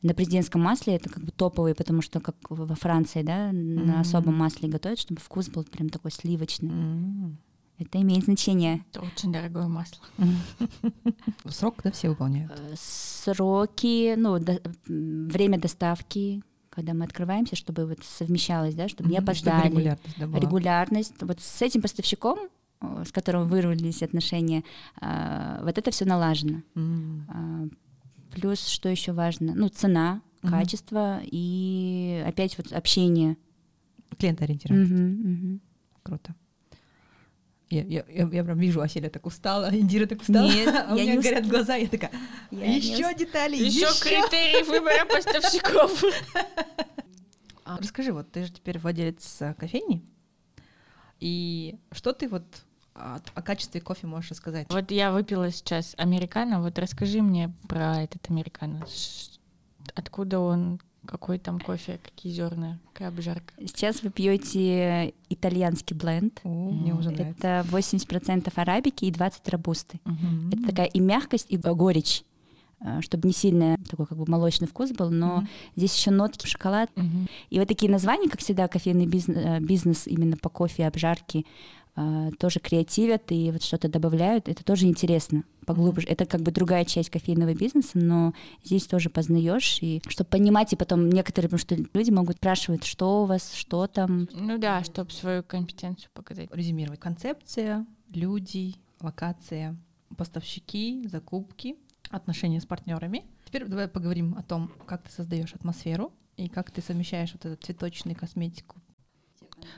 на президентском масле, это как бы топовые, потому что как во Франции, да, mm на особом масле готовят, чтобы вкус был прям такой сливочный. mm Это имеет значение. Это очень дорогое масло. Срок, да, все выполняют? Э, сроки, ну, до, время доставки, когда мы открываемся, чтобы вот совмещалось, да, чтобы mm-hmm, не опоздали. Чтобы регулярность, да, была. регулярность. Вот с этим поставщиком, с которым вырвались отношения, а, вот это все налажено. Mm-hmm. Плюс, что еще важно, ну, цена, mm-hmm. качество и опять вот общение. Клиентоориентированность. Mm-hmm, mm-hmm. Круто. Я, я, я, я прям вижу, Аселя так устала, Индира так устала, Нет, а у меня не горят глаза, я такая, я еще не... детали, еще, еще критерии выбора поставщиков. А, расскажи, вот ты же теперь владелец э, кофейни, и что ты вот о, о качестве кофе можешь рассказать? Вот я выпила сейчас американо, вот расскажи мне про этот американо. Откуда он, какой там кофе, какие зерна, какая обжарка? Сейчас вы пьете итальянский бленд. О, мне уже Это 80% арабики и 20 робусты. Угу. Это такая и мягкость, и горечь э, чтобы не сильно такой как бы молочный вкус был, но mm-hmm. здесь еще нотки шоколад. Mm-hmm. И вот такие названия, как всегда, кофейный бизнес, э, бизнес именно по кофе, обжарки, э, тоже креативят и вот что-то добавляют. Это тоже интересно поглубже. Mm-hmm. Это как бы другая часть кофейного бизнеса, но здесь тоже познаешь, и чтобы понимать, и потом некоторые, потому что люди могут спрашивать, что у вас, что там. Ну да, чтобы свою компетенцию показать. Резюмировать. Концепция, люди, локация, поставщики, закупки, отношения с партнерами. Теперь давай поговорим о том, как ты создаешь атмосферу и как ты совмещаешь вот этот цветочный косметику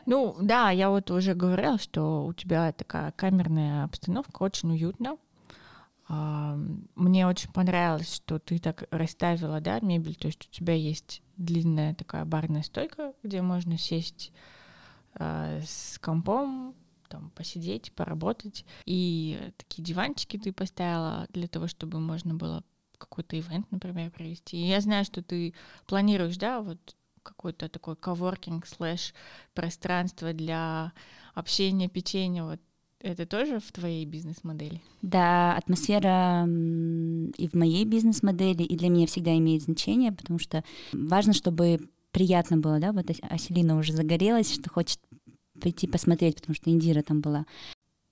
ну, да, я вот уже говорила, что у тебя такая камерная обстановка, очень уютно. Мне очень понравилось, что ты так расставила, да, мебель, то есть у тебя есть длинная такая барная стойка, где можно сесть э, с компом, там, посидеть, поработать. И такие диванчики ты поставила для того, чтобы можно было какой-то ивент, например, провести. И я знаю, что ты планируешь, да, вот какой-то такой коворкинг слэш пространство для общения, печенья, вот это тоже в твоей бизнес-модели? Да, атмосфера и в моей бизнес-модели, и для меня всегда имеет значение, потому что важно, чтобы приятно было, да, вот Аселина уже загорелась, что хочет прийти посмотреть, потому что Индира там была.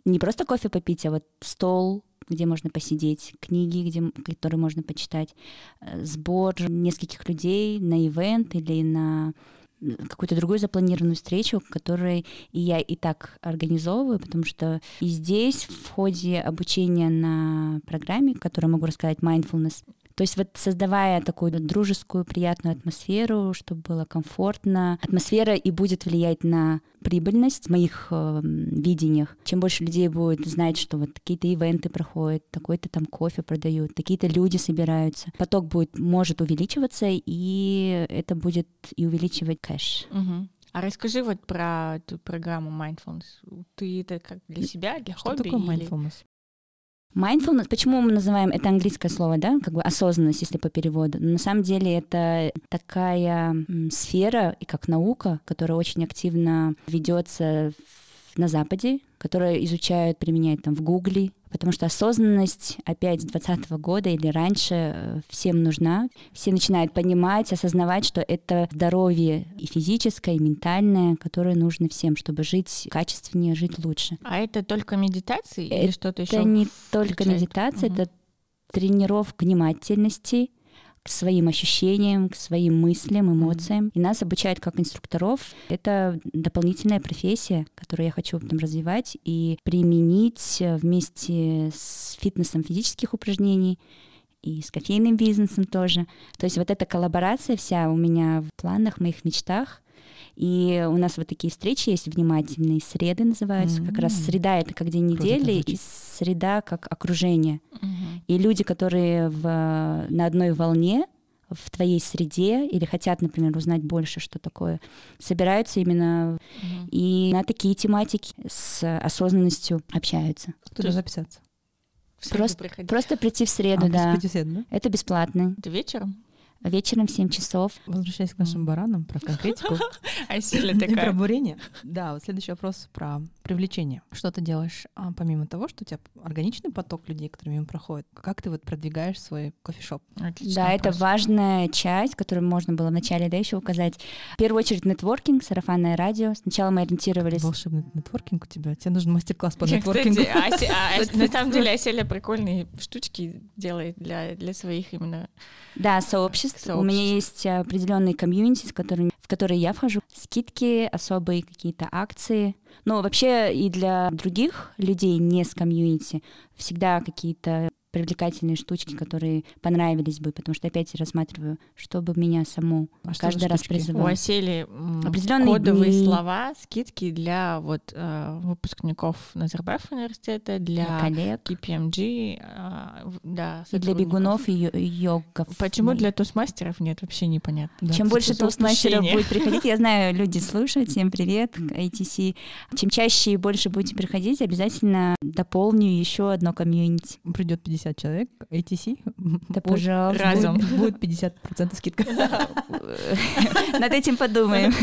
Не просто кофе попить, а вот стол, где можно посидеть, книги, где, которые можно почитать, э, сбор нескольких людей на ивент или на какую-то другую запланированную встречу, которую и я и так организовываю, потому что и здесь в ходе обучения на программе, которую могу рассказать, mindfulness, то есть вот создавая такую дружескую, приятную атмосферу, чтобы было комфортно, атмосфера и будет влиять на прибыльность в моих э, видениях. Чем больше людей будет знать, что вот какие-то ивенты проходят, такой-то там кофе продают, какие-то люди собираются, поток будет, может увеличиваться, и это будет и увеличивать кэш. Угу. А расскажи вот про эту программу Mindfulness. Ты это как для себя, для что хобби? Что такое Mindfulness? Mindfulness, почему мы называем это английское слово, да, как бы осознанность, если по переводу. Но на самом деле это такая сфера и как наука, которая очень активно ведется на Западе, которые изучают, применяют там в Гугле, потому что осознанность опять с 2020 года или раньше э, всем нужна. Все начинают понимать, осознавать, что это здоровье и физическое, и ментальное, которое нужно всем, чтобы жить качественнее, жить лучше. А это только медитации это или что-то еще? Это не только медитация, угу. это тренировка внимательности, к своим ощущениям, к своим мыслям, эмоциям. И нас обучают как инструкторов. Это дополнительная профессия, которую я хочу потом развивать и применить вместе с фитнесом физических упражнений и с кофейным бизнесом тоже. То есть вот эта коллаборация вся у меня в планах, в моих мечтах. И у нас вот такие встречи есть внимательные, среды называются. Mm-hmm. Как раз среда это как день недели, и среда как окружение. Mm-hmm. И люди, которые в, на одной волне, в твоей среде или хотят, например, узнать больше, что такое, собираются именно mm-hmm. и на такие тематики с осознанностью общаются. Туда записаться? Просто, просто прийти в среду, а, да. В среду, да. Это бесплатно. Это вечером? Вечером в 7 часов. Возвращаясь к нашим баранам, про конкретику. А сильно такая. Про бурение. Да, вот следующий вопрос про привлечение. Что ты делаешь, а, помимо того, что у тебя органичный поток людей, которые мимо проходят? Как ты вот продвигаешь свой кофешоп? Да, это важная часть, которую можно было вначале да, еще указать. В первую очередь нетворкинг, сарафанное радио. Сначала мы ориентировались... Волшебный нетворкинг у тебя. Тебе нужен мастер-класс по нетворкингу. А, а, на самом деле Аселя прикольные штучки делает для, для своих именно да, сообществ. Сообществ. У меня есть определенные комьюнити, с которыми, в которые я вхожу. Скидки, особые какие-то акции. Но вообще и для других людей не с комьюнити всегда какие-то привлекательные штучки, которые понравились бы, потому что опять я рассматриваю, чтобы меня саму а каждый раз призывало. У Осели определенные кодовые дни. слова, скидки для вот э, выпускников Назарбаев университета, для, для коллег, KPMG, э, да, и для бегунов и йогов. Почему для тостмастеров нет, вообще непонятно. Да, Чем больше тостмастеров будет приходить, я знаю, люди слушают, всем привет, ITC. Чем чаще и больше будете приходить, обязательно дополню еще одно комьюнити. Придет 50 50 человек, ATC, да, пожалуйста. Разом. Будет 50% скидка. Над этим подумаем.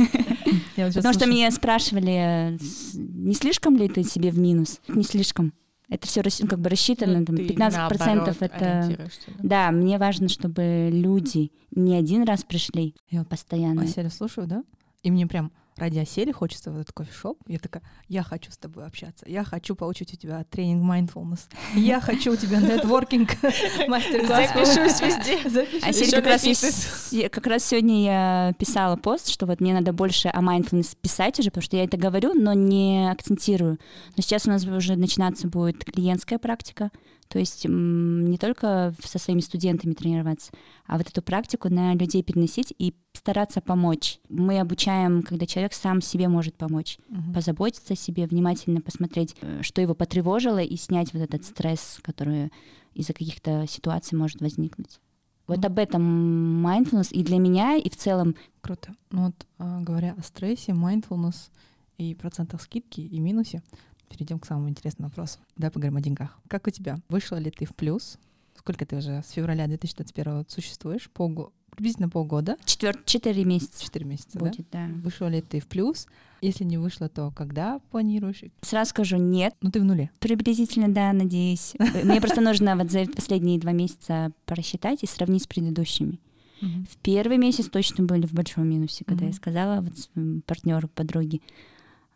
Потому что меня спрашивали, не слишком ли ты себе в минус? Не слишком. Это все как бы рассчитано, ну, там, 15% это... Да? да, мне важно, чтобы люди не один раз пришли, Я постоянно. Аселя слушаю, да? И мне прям ради осели хочется в этот кофешоп. Я такая, я хочу с тобой общаться, я хочу получить у тебя тренинг mindfulness, я хочу у тебя нетворкинг мастер-класс. Запишусь везде. Осель как раз, как раз сегодня я писала пост, что вот мне надо больше о mindfulness писать уже, потому что я это говорю, но не акцентирую. Но сейчас у нас уже начинаться будет клиентская практика, то есть не только со своими студентами тренироваться, а вот эту практику на людей переносить и стараться помочь. Мы обучаем, когда человек сам себе может помочь, угу. позаботиться о себе, внимательно посмотреть, э, что его потревожило, и снять вот этот стресс, который из-за каких-то ситуаций может возникнуть. Вот об этом mindfulness и для меня, и в целом. Круто. Ну вот, а, говоря о стрессе, mindfulness и процентах скидки, и минусе, перейдем к самому интересному вопросу. Давай поговорим о деньгах. Как у тебя? Вышла ли ты в плюс? Сколько ты уже с февраля 2021 существуешь? Полго... Приблизительно полгода? Четвер... Четыре месяца. Четыре месяца, будет, да? да? Вышла ли ты в плюс? Если не вышла, то когда планируешь? Сразу скажу, нет. Ну, ты в нуле. Приблизительно, да, надеюсь. Мне просто нужно вот за последние два месяца просчитать и сравнить с предыдущими. В первый месяц точно были в большом минусе, когда я сказала вот своему партнеру, подруге,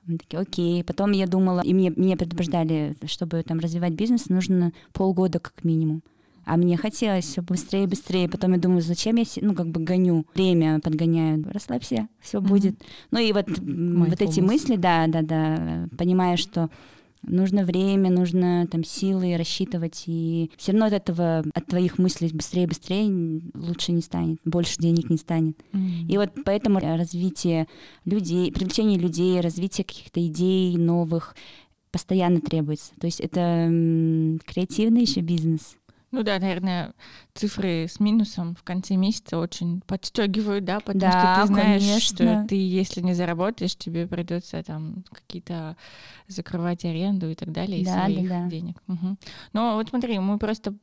мы такие, окей. Потом я думала, и мне, меня предупреждали, чтобы там развивать бизнес, нужно полгода как минимум. А мне хотелось все быстрее и быстрее. Потом я думаю, зачем я, ну, как бы гоню, время подгоняю. Расслабься, все mm-hmm. будет. Ну и вот, вот эти мысли, да, да, да, понимая, что нужно время, нужно там силы рассчитывать, и все равно от этого, от твоих мыслей быстрее, быстрее лучше не станет, больше денег не станет. Mm-hmm. И вот поэтому развитие людей, привлечение людей, развитие каких-то идей новых постоянно требуется. То есть это креативный еще бизнес. Ну да, наверное, цифры с минусом в конце месяца очень подстегивают, да, потому да, что ты знаешь, конечно. что ты, если не заработаешь, тебе придется там какие-то закрывать аренду и так далее из Да, своих да, да. денег. Мгм. Но вот смотри, мы просто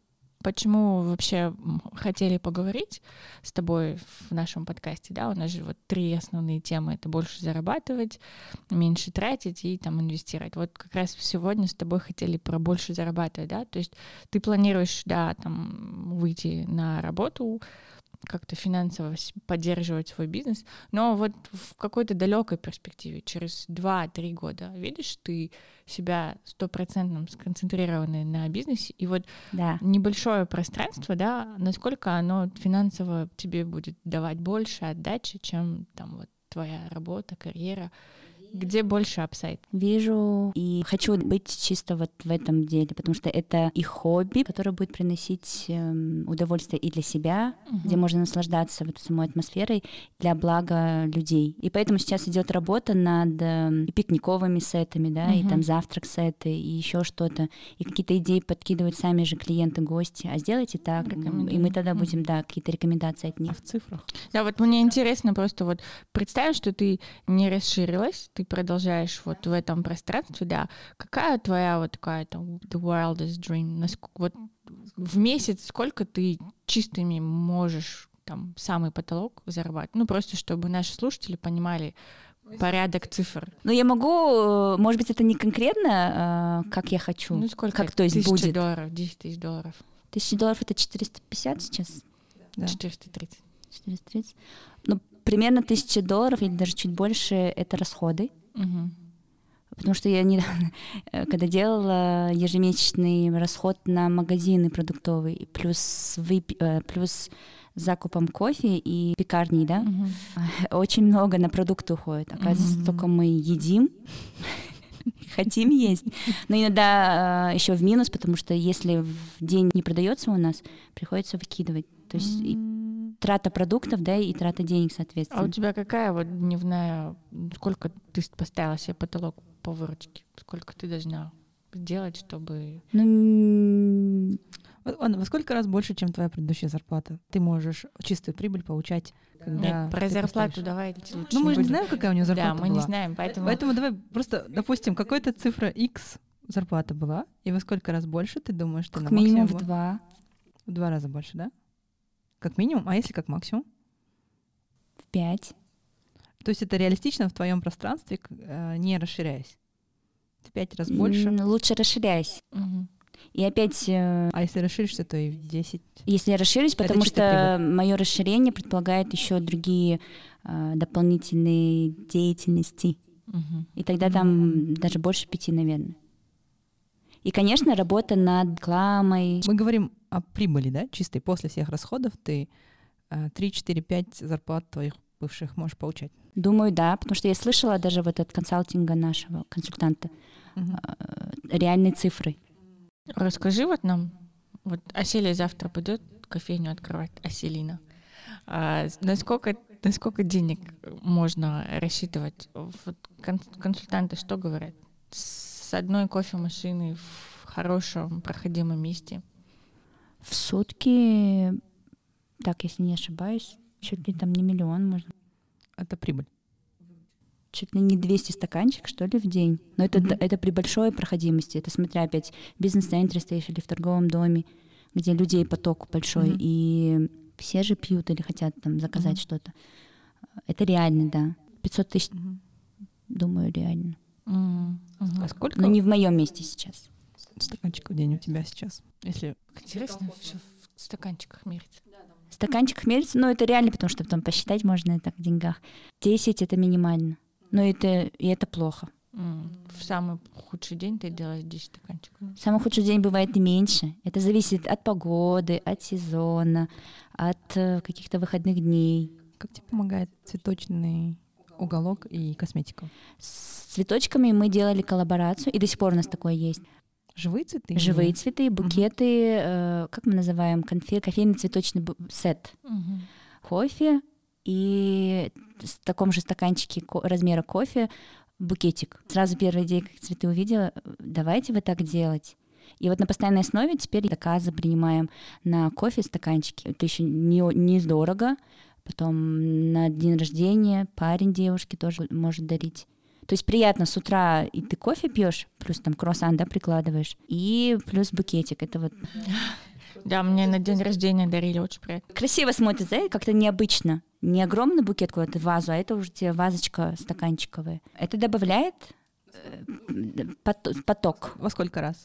почему вообще хотели поговорить с тобой в нашем подкасте, да, у нас же вот три основные темы, это больше зарабатывать, меньше тратить и там инвестировать. Вот как раз сегодня с тобой хотели про больше зарабатывать, да, то есть ты планируешь, да, там выйти на работу, как-то финансово поддерживать свой бизнес, но вот в какой-то далекой перспективе, через 2-3 года, видишь ты себя стопроцентным сконцентрированной на бизнесе, и вот Да. небольшое пространство, да, насколько оно финансово тебе будет давать больше отдачи, чем там вот твоя работа, карьера, где больше апсайд. Вижу и хочу быть чисто вот в этом деле, потому что это и хобби, которое будет приносить эм, удовольствие и для себя, где можно наслаждаться вот самой атмосферой для блага людей. И поэтому сейчас идет работа над эм, и пикниковыми сетами, да, и Мгм. там завтрак сеты, и еще что-то, и какие-то идеи подкидывают сами же клиенты, гости. А сделайте так, и мы тогда будем, да, какие-то рекомендации от А них. в цифрах? Да, вот мне интересно просто вот представь, что ты не расширилась, ты продолжаешь вот в этом пространстве, да. Какая твоя вот такая там the wildest dream? Насколько, вот в месяц сколько ты чистыми можешь там самый потолок зарабатывать? Ну просто чтобы наши слушатели понимали порядок цифр. Но я могу, э, может быть, это не конкретно, э, как я хочу. Ну сколько? как то есть Тысяча будет. долларов, 10 тысяч долларов, Тысяча долларов это 450 сейчас? Да. 430. 430. Ну, примерно тысяча долларов или даже чуть больше это расходы. Мгм. Потому что я недавно, э, когда делала ежемесячный расход на магазины продуктовые, плюс, вып... э, плюс закупом кофе и пекарней, да, Мгм. очень много на продукты уходит. Оказывается, Мгм. только мы едим, хотим есть. Но иногда еще в минус, потому что если в день не продается у нас, приходится выкидывать. То есть трата продуктов, да, и трата денег, А у соответственно. тебя какая вот дневная, сколько ты поставила себе потолок по выручке? Сколько ты должна сделать, чтобы... Ну, Ладно, во сколько раз больше, чем твоя предыдущая зарплата? Ты можешь чистую прибыль получать, когда Нет, про ты зарплату поставишь? давай лучше Ну, мы же не знаем, какая у нее зарплата Да, мы не была. знаем, поэтому... Поэтому давай просто, допустим, какой-то цифра X зарплата была, и во сколько раз больше ты думаешь, что как на минимум максимум в два, в два раза больше, да? Как минимум, а если как максимум? в пять. То есть это реалистично в твоем пространстве, э, не расширяясь. В пять раз больше. Лучше расширяйся. Мгм. И опять, э, А если расширишься, то и в 10. если я расширюсь, потому что мое расширение предполагает еще другие э, дополнительные деятельности. Мгм. И тогда там даже больше пяти, наверное. И, конечно, работа над рекламой. Мы говорим о прибыли, да, чистой. После всех расходов ты э, 3, 4, 5 зарплат твоих бывших можешь получать. Думаю, да, потому что я слышала даже вот от консалтинга нашего консультанта э, реальные цифры. Расскажи вот нам, вот Оселия завтра пойдет кофейню открывать, Оселина. А, насколько, насколько денег можно рассчитывать? Вот кон- консультанты что говорят? С одной кофемашины в хорошем проходимом месте. В сутки, так, если не ошибаюсь, чуть ли там не миллион можно. Это прибыль. чуть ли не 200 стаканчик, что ли, в день. Но это, mm-hmm. это при большой проходимости. Это смотря опять в бизнес-центре стоишь или в торговом доме, где людей поток большой, mm-hmm. и все же пьют или хотят там заказать mm-hmm. что-то. Это реально, да. 500 тысяч, mm-hmm. думаю, реально. Mm-hmm. А сколько? Но не в моем месте сейчас. Стаканчиков в день у тебя сейчас, если... Интересно, все в стаканчиках мерить. Стаканчик мерится, но это реально, потому что потом посчитать можно это в деньгах. 10 это минимально. Но это, и это плохо. В самый худший день ты делаешь 10 стаканчиков. Самый худший день бывает и меньше. Это зависит от погоды, от сезона, от э, каких-то выходных дней. Как тебе помогает цветочный уголок и косметика? С цветочками мы делали коллаборацию, и до сих пор у нас такое есть. Живые цветы? Живые цветы, букеты, угу. э, как мы называем, конфе, кофейный цветочный сет. Угу. Кофе и в таком же стаканчике размера кофе букетик. Сразу первая идея, как цветы увидела, давайте вы так делать. И вот на постоянной основе теперь заказы принимаем на кофе стаканчики. Это еще не, не дорого. Потом на день рождения парень девушке тоже может дарить. То есть приятно с утра и ты кофе пьешь, плюс там круассан, да, прикладываешь, и плюс букетик. Это вот да, мне на день рождения дарили очень приятно. Красиво смотрится, как-то необычно. Не огромный букет какой-то вазу, а это уже тебе вазочка стаканчиковая. Это добавляет э, поток. Во сколько раз?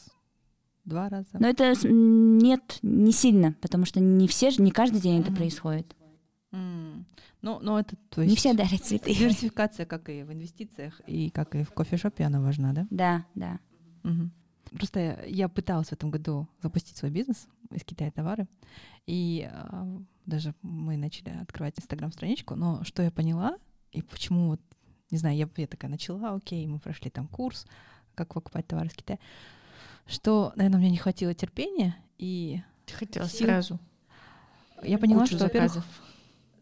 Два раза? Но это нет, не сильно, потому что не все, не каждый день mm-hmm. это происходит. Mm. Ну, но это то есть не все дарят цветы. Диверсификация, как и в инвестициях, и как и в кофешопе, она важна, да? Да, да. Угу. Просто я, я пыталась в этом году запустить свой бизнес из Китая товары, и э, даже мы начали открывать инстаграм-страничку, но что я поняла, и почему, вот, не знаю, я, я такая начала, окей, мы прошли там курс, как покупать товары из Китая, что, наверное, мне не хватило терпения, и... Ты хотела сил... сразу. Я поняла, Кучу что, заказов.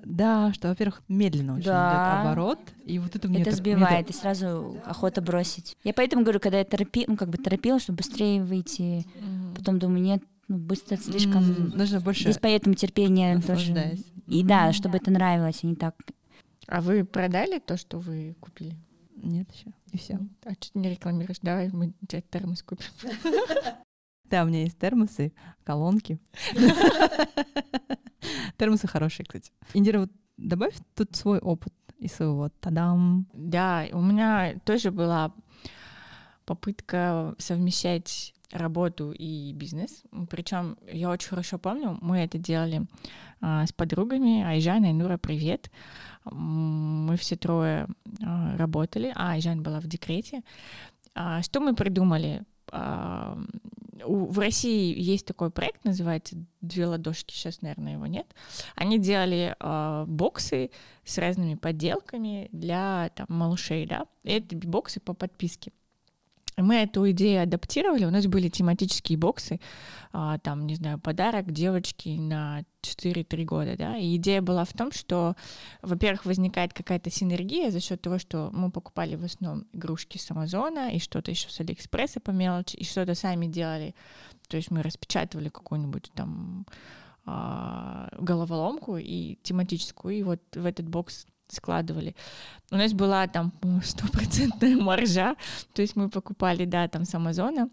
Да, что, во-первых, медленно очень да. идет оборот, и вот это мне это так, сбивает, мне и сразу охота бросить. Я поэтому говорю, когда я торопи, ну как бы торопила, чтобы быстрее выйти, mm. потом думаю, нет, ну быстро слишком. Mm, нужно больше. Здесь поэтому терпение тоже. И да, чтобы это нравилось, а не так. А вы продали то, что вы купили? Нет еще. И все. А что ты не рекламируешь? Давай мы тебе термос купим. Да, у меня есть термосы, колонки. Термосы хорошие, кстати. Индира, вот добавь тут свой опыт и своего тадам. Да, у меня тоже была попытка совмещать работу и бизнес. Причем я очень хорошо помню, мы это делали а, с подругами. Айжан и Нура, привет. Мы все трое а, работали, а Айжан была в декрете. А, что мы придумали? В России есть такой проект, называется «Две ладошки», сейчас, наверное, его нет. Они делали э, боксы с разными подделками для там, малышей, да, и это боксы по подписке. Мы эту идею адаптировали, у нас были тематические боксы, а, там, не знаю, подарок девочке на 4-3 года, да, и идея была в том, что, во-первых, возникает какая-то синергия за счет того, что мы покупали в основном игрушки с Амазона и что-то еще с Алиэкспресса по мелочи, и что-то сами делали, то есть мы распечатывали какую-нибудь там а, головоломку и тематическую, и вот в этот бокс складывали. У нас была там стопроцентная маржа, то есть мы покупали, да, там с Амазона,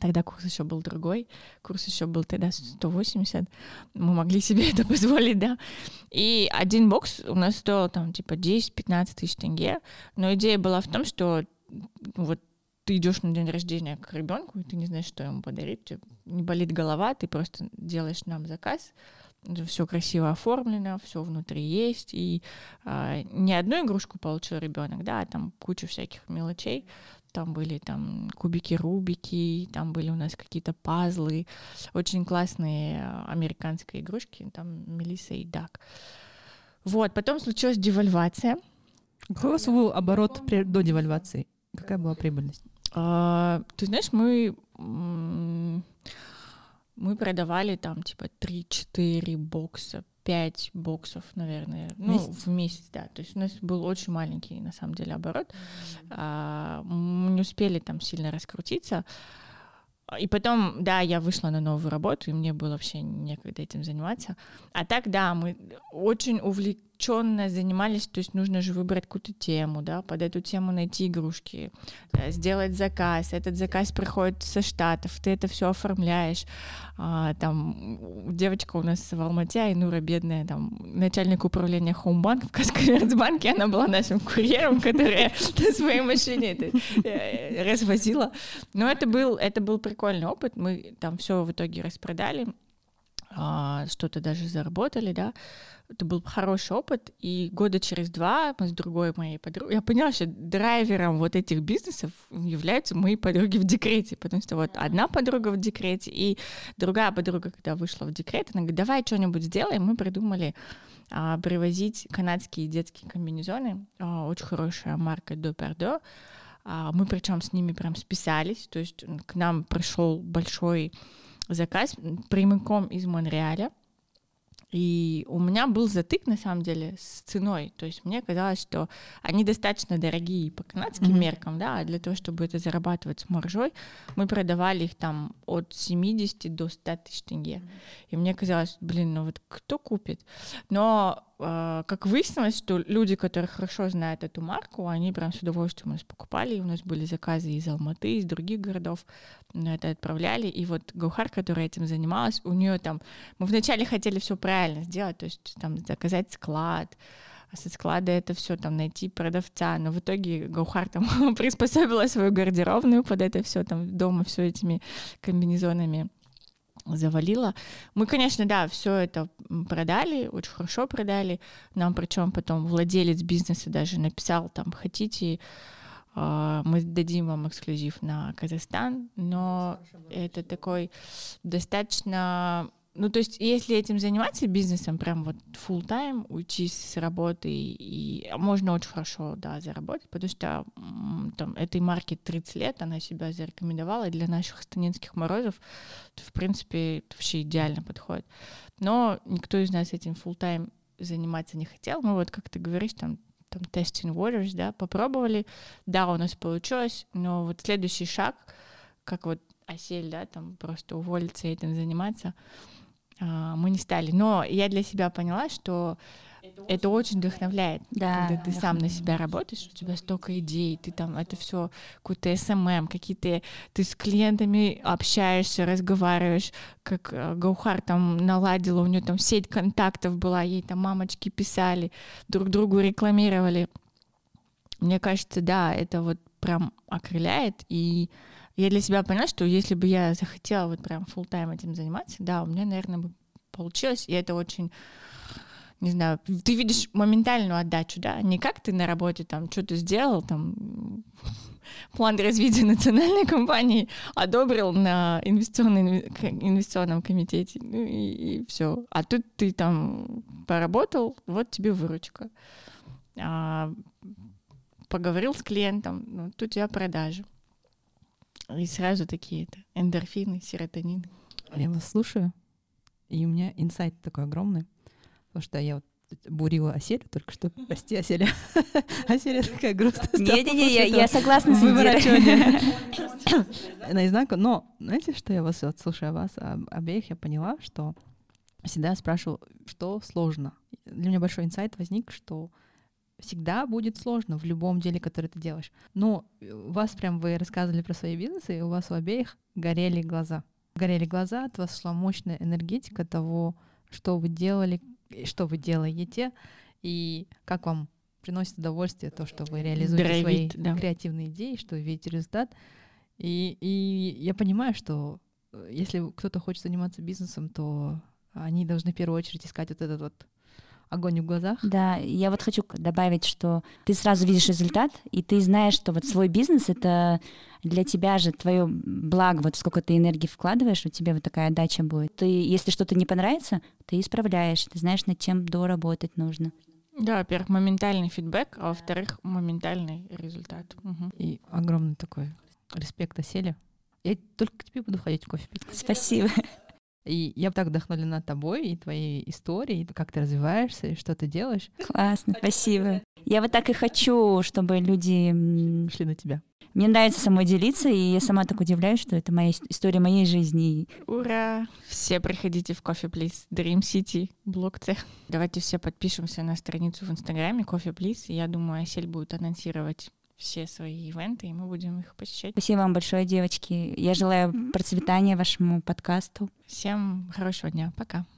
Тогда курс еще был другой, курс еще был тогда 180, мы могли себе это позволить, да. И один бокс у нас стоил там типа 10-15 тысяч тенге, но идея была в том, что вот ты идешь на день рождения к ребенку, и ты не знаешь, что ему подарить, тебе не болит голова, ты просто делаешь нам заказ, все красиво оформлено, все внутри есть, и а, не одну игрушку получил ребенок, да, а там куча всяких мелочей, там были там кубики Рубики, там были у нас какие-то пазлы, очень классные а, американские игрушки, там Мелисса и Дак. Вот, потом случилась девальвация. Какой у вас был оборот до девальвации? Какая была прибыльность? А, ты знаешь, мы мы продавали там типа 3-4 бокса, 5 боксов, наверное, ну, месяц? в месяц, да. То есть у нас был очень маленький, на самом деле, оборот. Mm-hmm. А, мы не успели там сильно раскрутиться. И потом, да, я вышла на новую работу, и мне было вообще некогда этим заниматься. А так, да, мы очень увлек увлеченно занимались, то есть нужно же выбрать какую-то тему, да, под эту тему найти игрушки, э, сделать заказ, этот заказ приходит со Штатов, ты это все оформляешь, а, там девочка у нас в Алмате, Айнура бедная, там начальник управления Хоумбанка в Каскоммерцбанке, она была нашим курьером, которая на своей машине это э, развозила, но это был, это был прикольный опыт, мы там все в итоге распродали, что-то даже заработали, да, это был хороший опыт, и года через два мы с другой моей подругой, я поняла, что драйвером вот этих бизнесов являются мои подруги в декрете, потому что вот одна подруга в декрете, и другая подруга, когда вышла в декрет, она говорит, давай что-нибудь сделаем, мы придумали а, привозить канадские детские комбинезоны, а, очень хорошая марка До Пердо, а, мы причем с ними прям списались, то есть к нам пришел большой заказ прямиком из Монреаля, и у меня был затык, на самом деле, с ценой. То есть мне казалось, что они достаточно дорогие по канадским mm-hmm. меркам, да, а для того, чтобы это зарабатывать с маржой, мы продавали их там от 70 до 100 тысяч тенге. Mm-hmm. И мне казалось, блин, ну вот кто купит? Но как выяснилось, что люди, которые хорошо знают эту марку, они прям с удовольствием у нас покупали, и у нас были заказы из Алматы, из других городов, на это отправляли, и вот Гаухар, которая этим занималась, у нее там, мы вначале хотели все правильно сделать, то есть там заказать склад, а со склада это все там найти продавца, но в итоге Гаухар там приспособила свою гардеробную под это все там дома все этими комбинезонами завалило. Мы, конечно, да, все это продали, очень хорошо продали. Нам причем потом владелец бизнеса даже написал, там, хотите, а, мы дадим вам эксклюзив на Казахстан, но это такой достаточно ну, то есть, если этим заниматься бизнесом, прям вот full time уйти с работы, и можно очень хорошо, да, заработать, потому что там этой марке 30 лет, она себя зарекомендовала, и для наших станинских морозов, в принципе, вообще идеально подходит. Но никто из нас этим full time заниматься не хотел. Мы вот, как ты говоришь, там, там testing waters, да, попробовали, да, у нас получилось, но вот следующий шаг, как вот осель, да, там просто уволиться и этим заниматься, а, мы не стали. Но я для себя поняла, что это очень вдохновляет, да, когда ты сам на себя работаешь, у тебя столько идей, ты там это все какой-то СММ, какие-то ты с клиентами общаешься, разговариваешь, как э, Гаухар там наладила, у нее там сеть контактов была, ей там мамочки писали, друг другу рекламировали. Мне кажется, да, это вот прям окрыляет, и я для себя поняла, что если бы я захотела вот прям full time этим заниматься, да, у меня, наверное, бы получилось, и это очень не знаю, ты видишь моментальную отдачу, да, не как ты на работе там что-то сделал, там план развития национальной компании одобрил на инвестиционном, комитете, ну и, и все. А тут ты там поработал, вот тебе выручка. А, поговорил с клиентом, ну, тут у тебя продажи. И сразу такие-то эндорфины, серотонин. Я вас слушаю, и у меня инсайт такой огромный, потому что я вот бурила Оселю только что. Прости, Оселя. Оселя такая грустная Не-не-не, я, я согласна с Наизнанку. Но знаете, что я вас, вот, слушая вас обеих, я поняла, что всегда спрашиваю, что сложно. Для меня большой инсайт возник, что всегда будет сложно в любом деле, который ты делаешь. Но у вас прям вы рассказывали про свои бизнесы, и у вас у обеих горели глаза. Горели глаза, от вас шла мощная энергетика того, что вы делали, что вы делаете, и как вам приносит удовольствие то, что вы реализуете Драйвит, свои да. креативные идеи, что вы видите результат. И, и я понимаю, что э, если кто-то хочет заниматься бизнесом, то они должны в первую очередь искать вот этот вот огонь в глазах. Да, я вот хочу добавить, что ты сразу видишь результат, и ты знаешь, что вот свой бизнес — это для тебя же твое благо, вот сколько ты энергии вкладываешь, у тебя вот такая отдача будет. Ты, если что-то не понравится, ты исправляешь, ты знаешь, над чем доработать нужно. Да, во-первых, моментальный фидбэк, а во-вторых, моментальный результат. Угу. И огромный такой респект Оселе. Я только к тебе буду ходить кофе пить. Спасибо. И я так вдохновлена тобой и твоей историей, как ты развиваешься и что ты делаешь. Классно, спасибо. Я вот так и хочу, чтобы люди шли на тебя. Мне нравится самой делиться, и я сама так удивляюсь, что это моя история моей жизни. Ура! Все приходите в Coffee Please, Dream City, блок цех. Давайте все подпишемся на страницу в Инстаграме Coffee Please. Я думаю, Асель будет анонсировать все свои ивенты, и мы будем их посещать. Спасибо вам большое, девочки. Я желаю процветания вашему подкасту. Всем хорошего дня. Пока.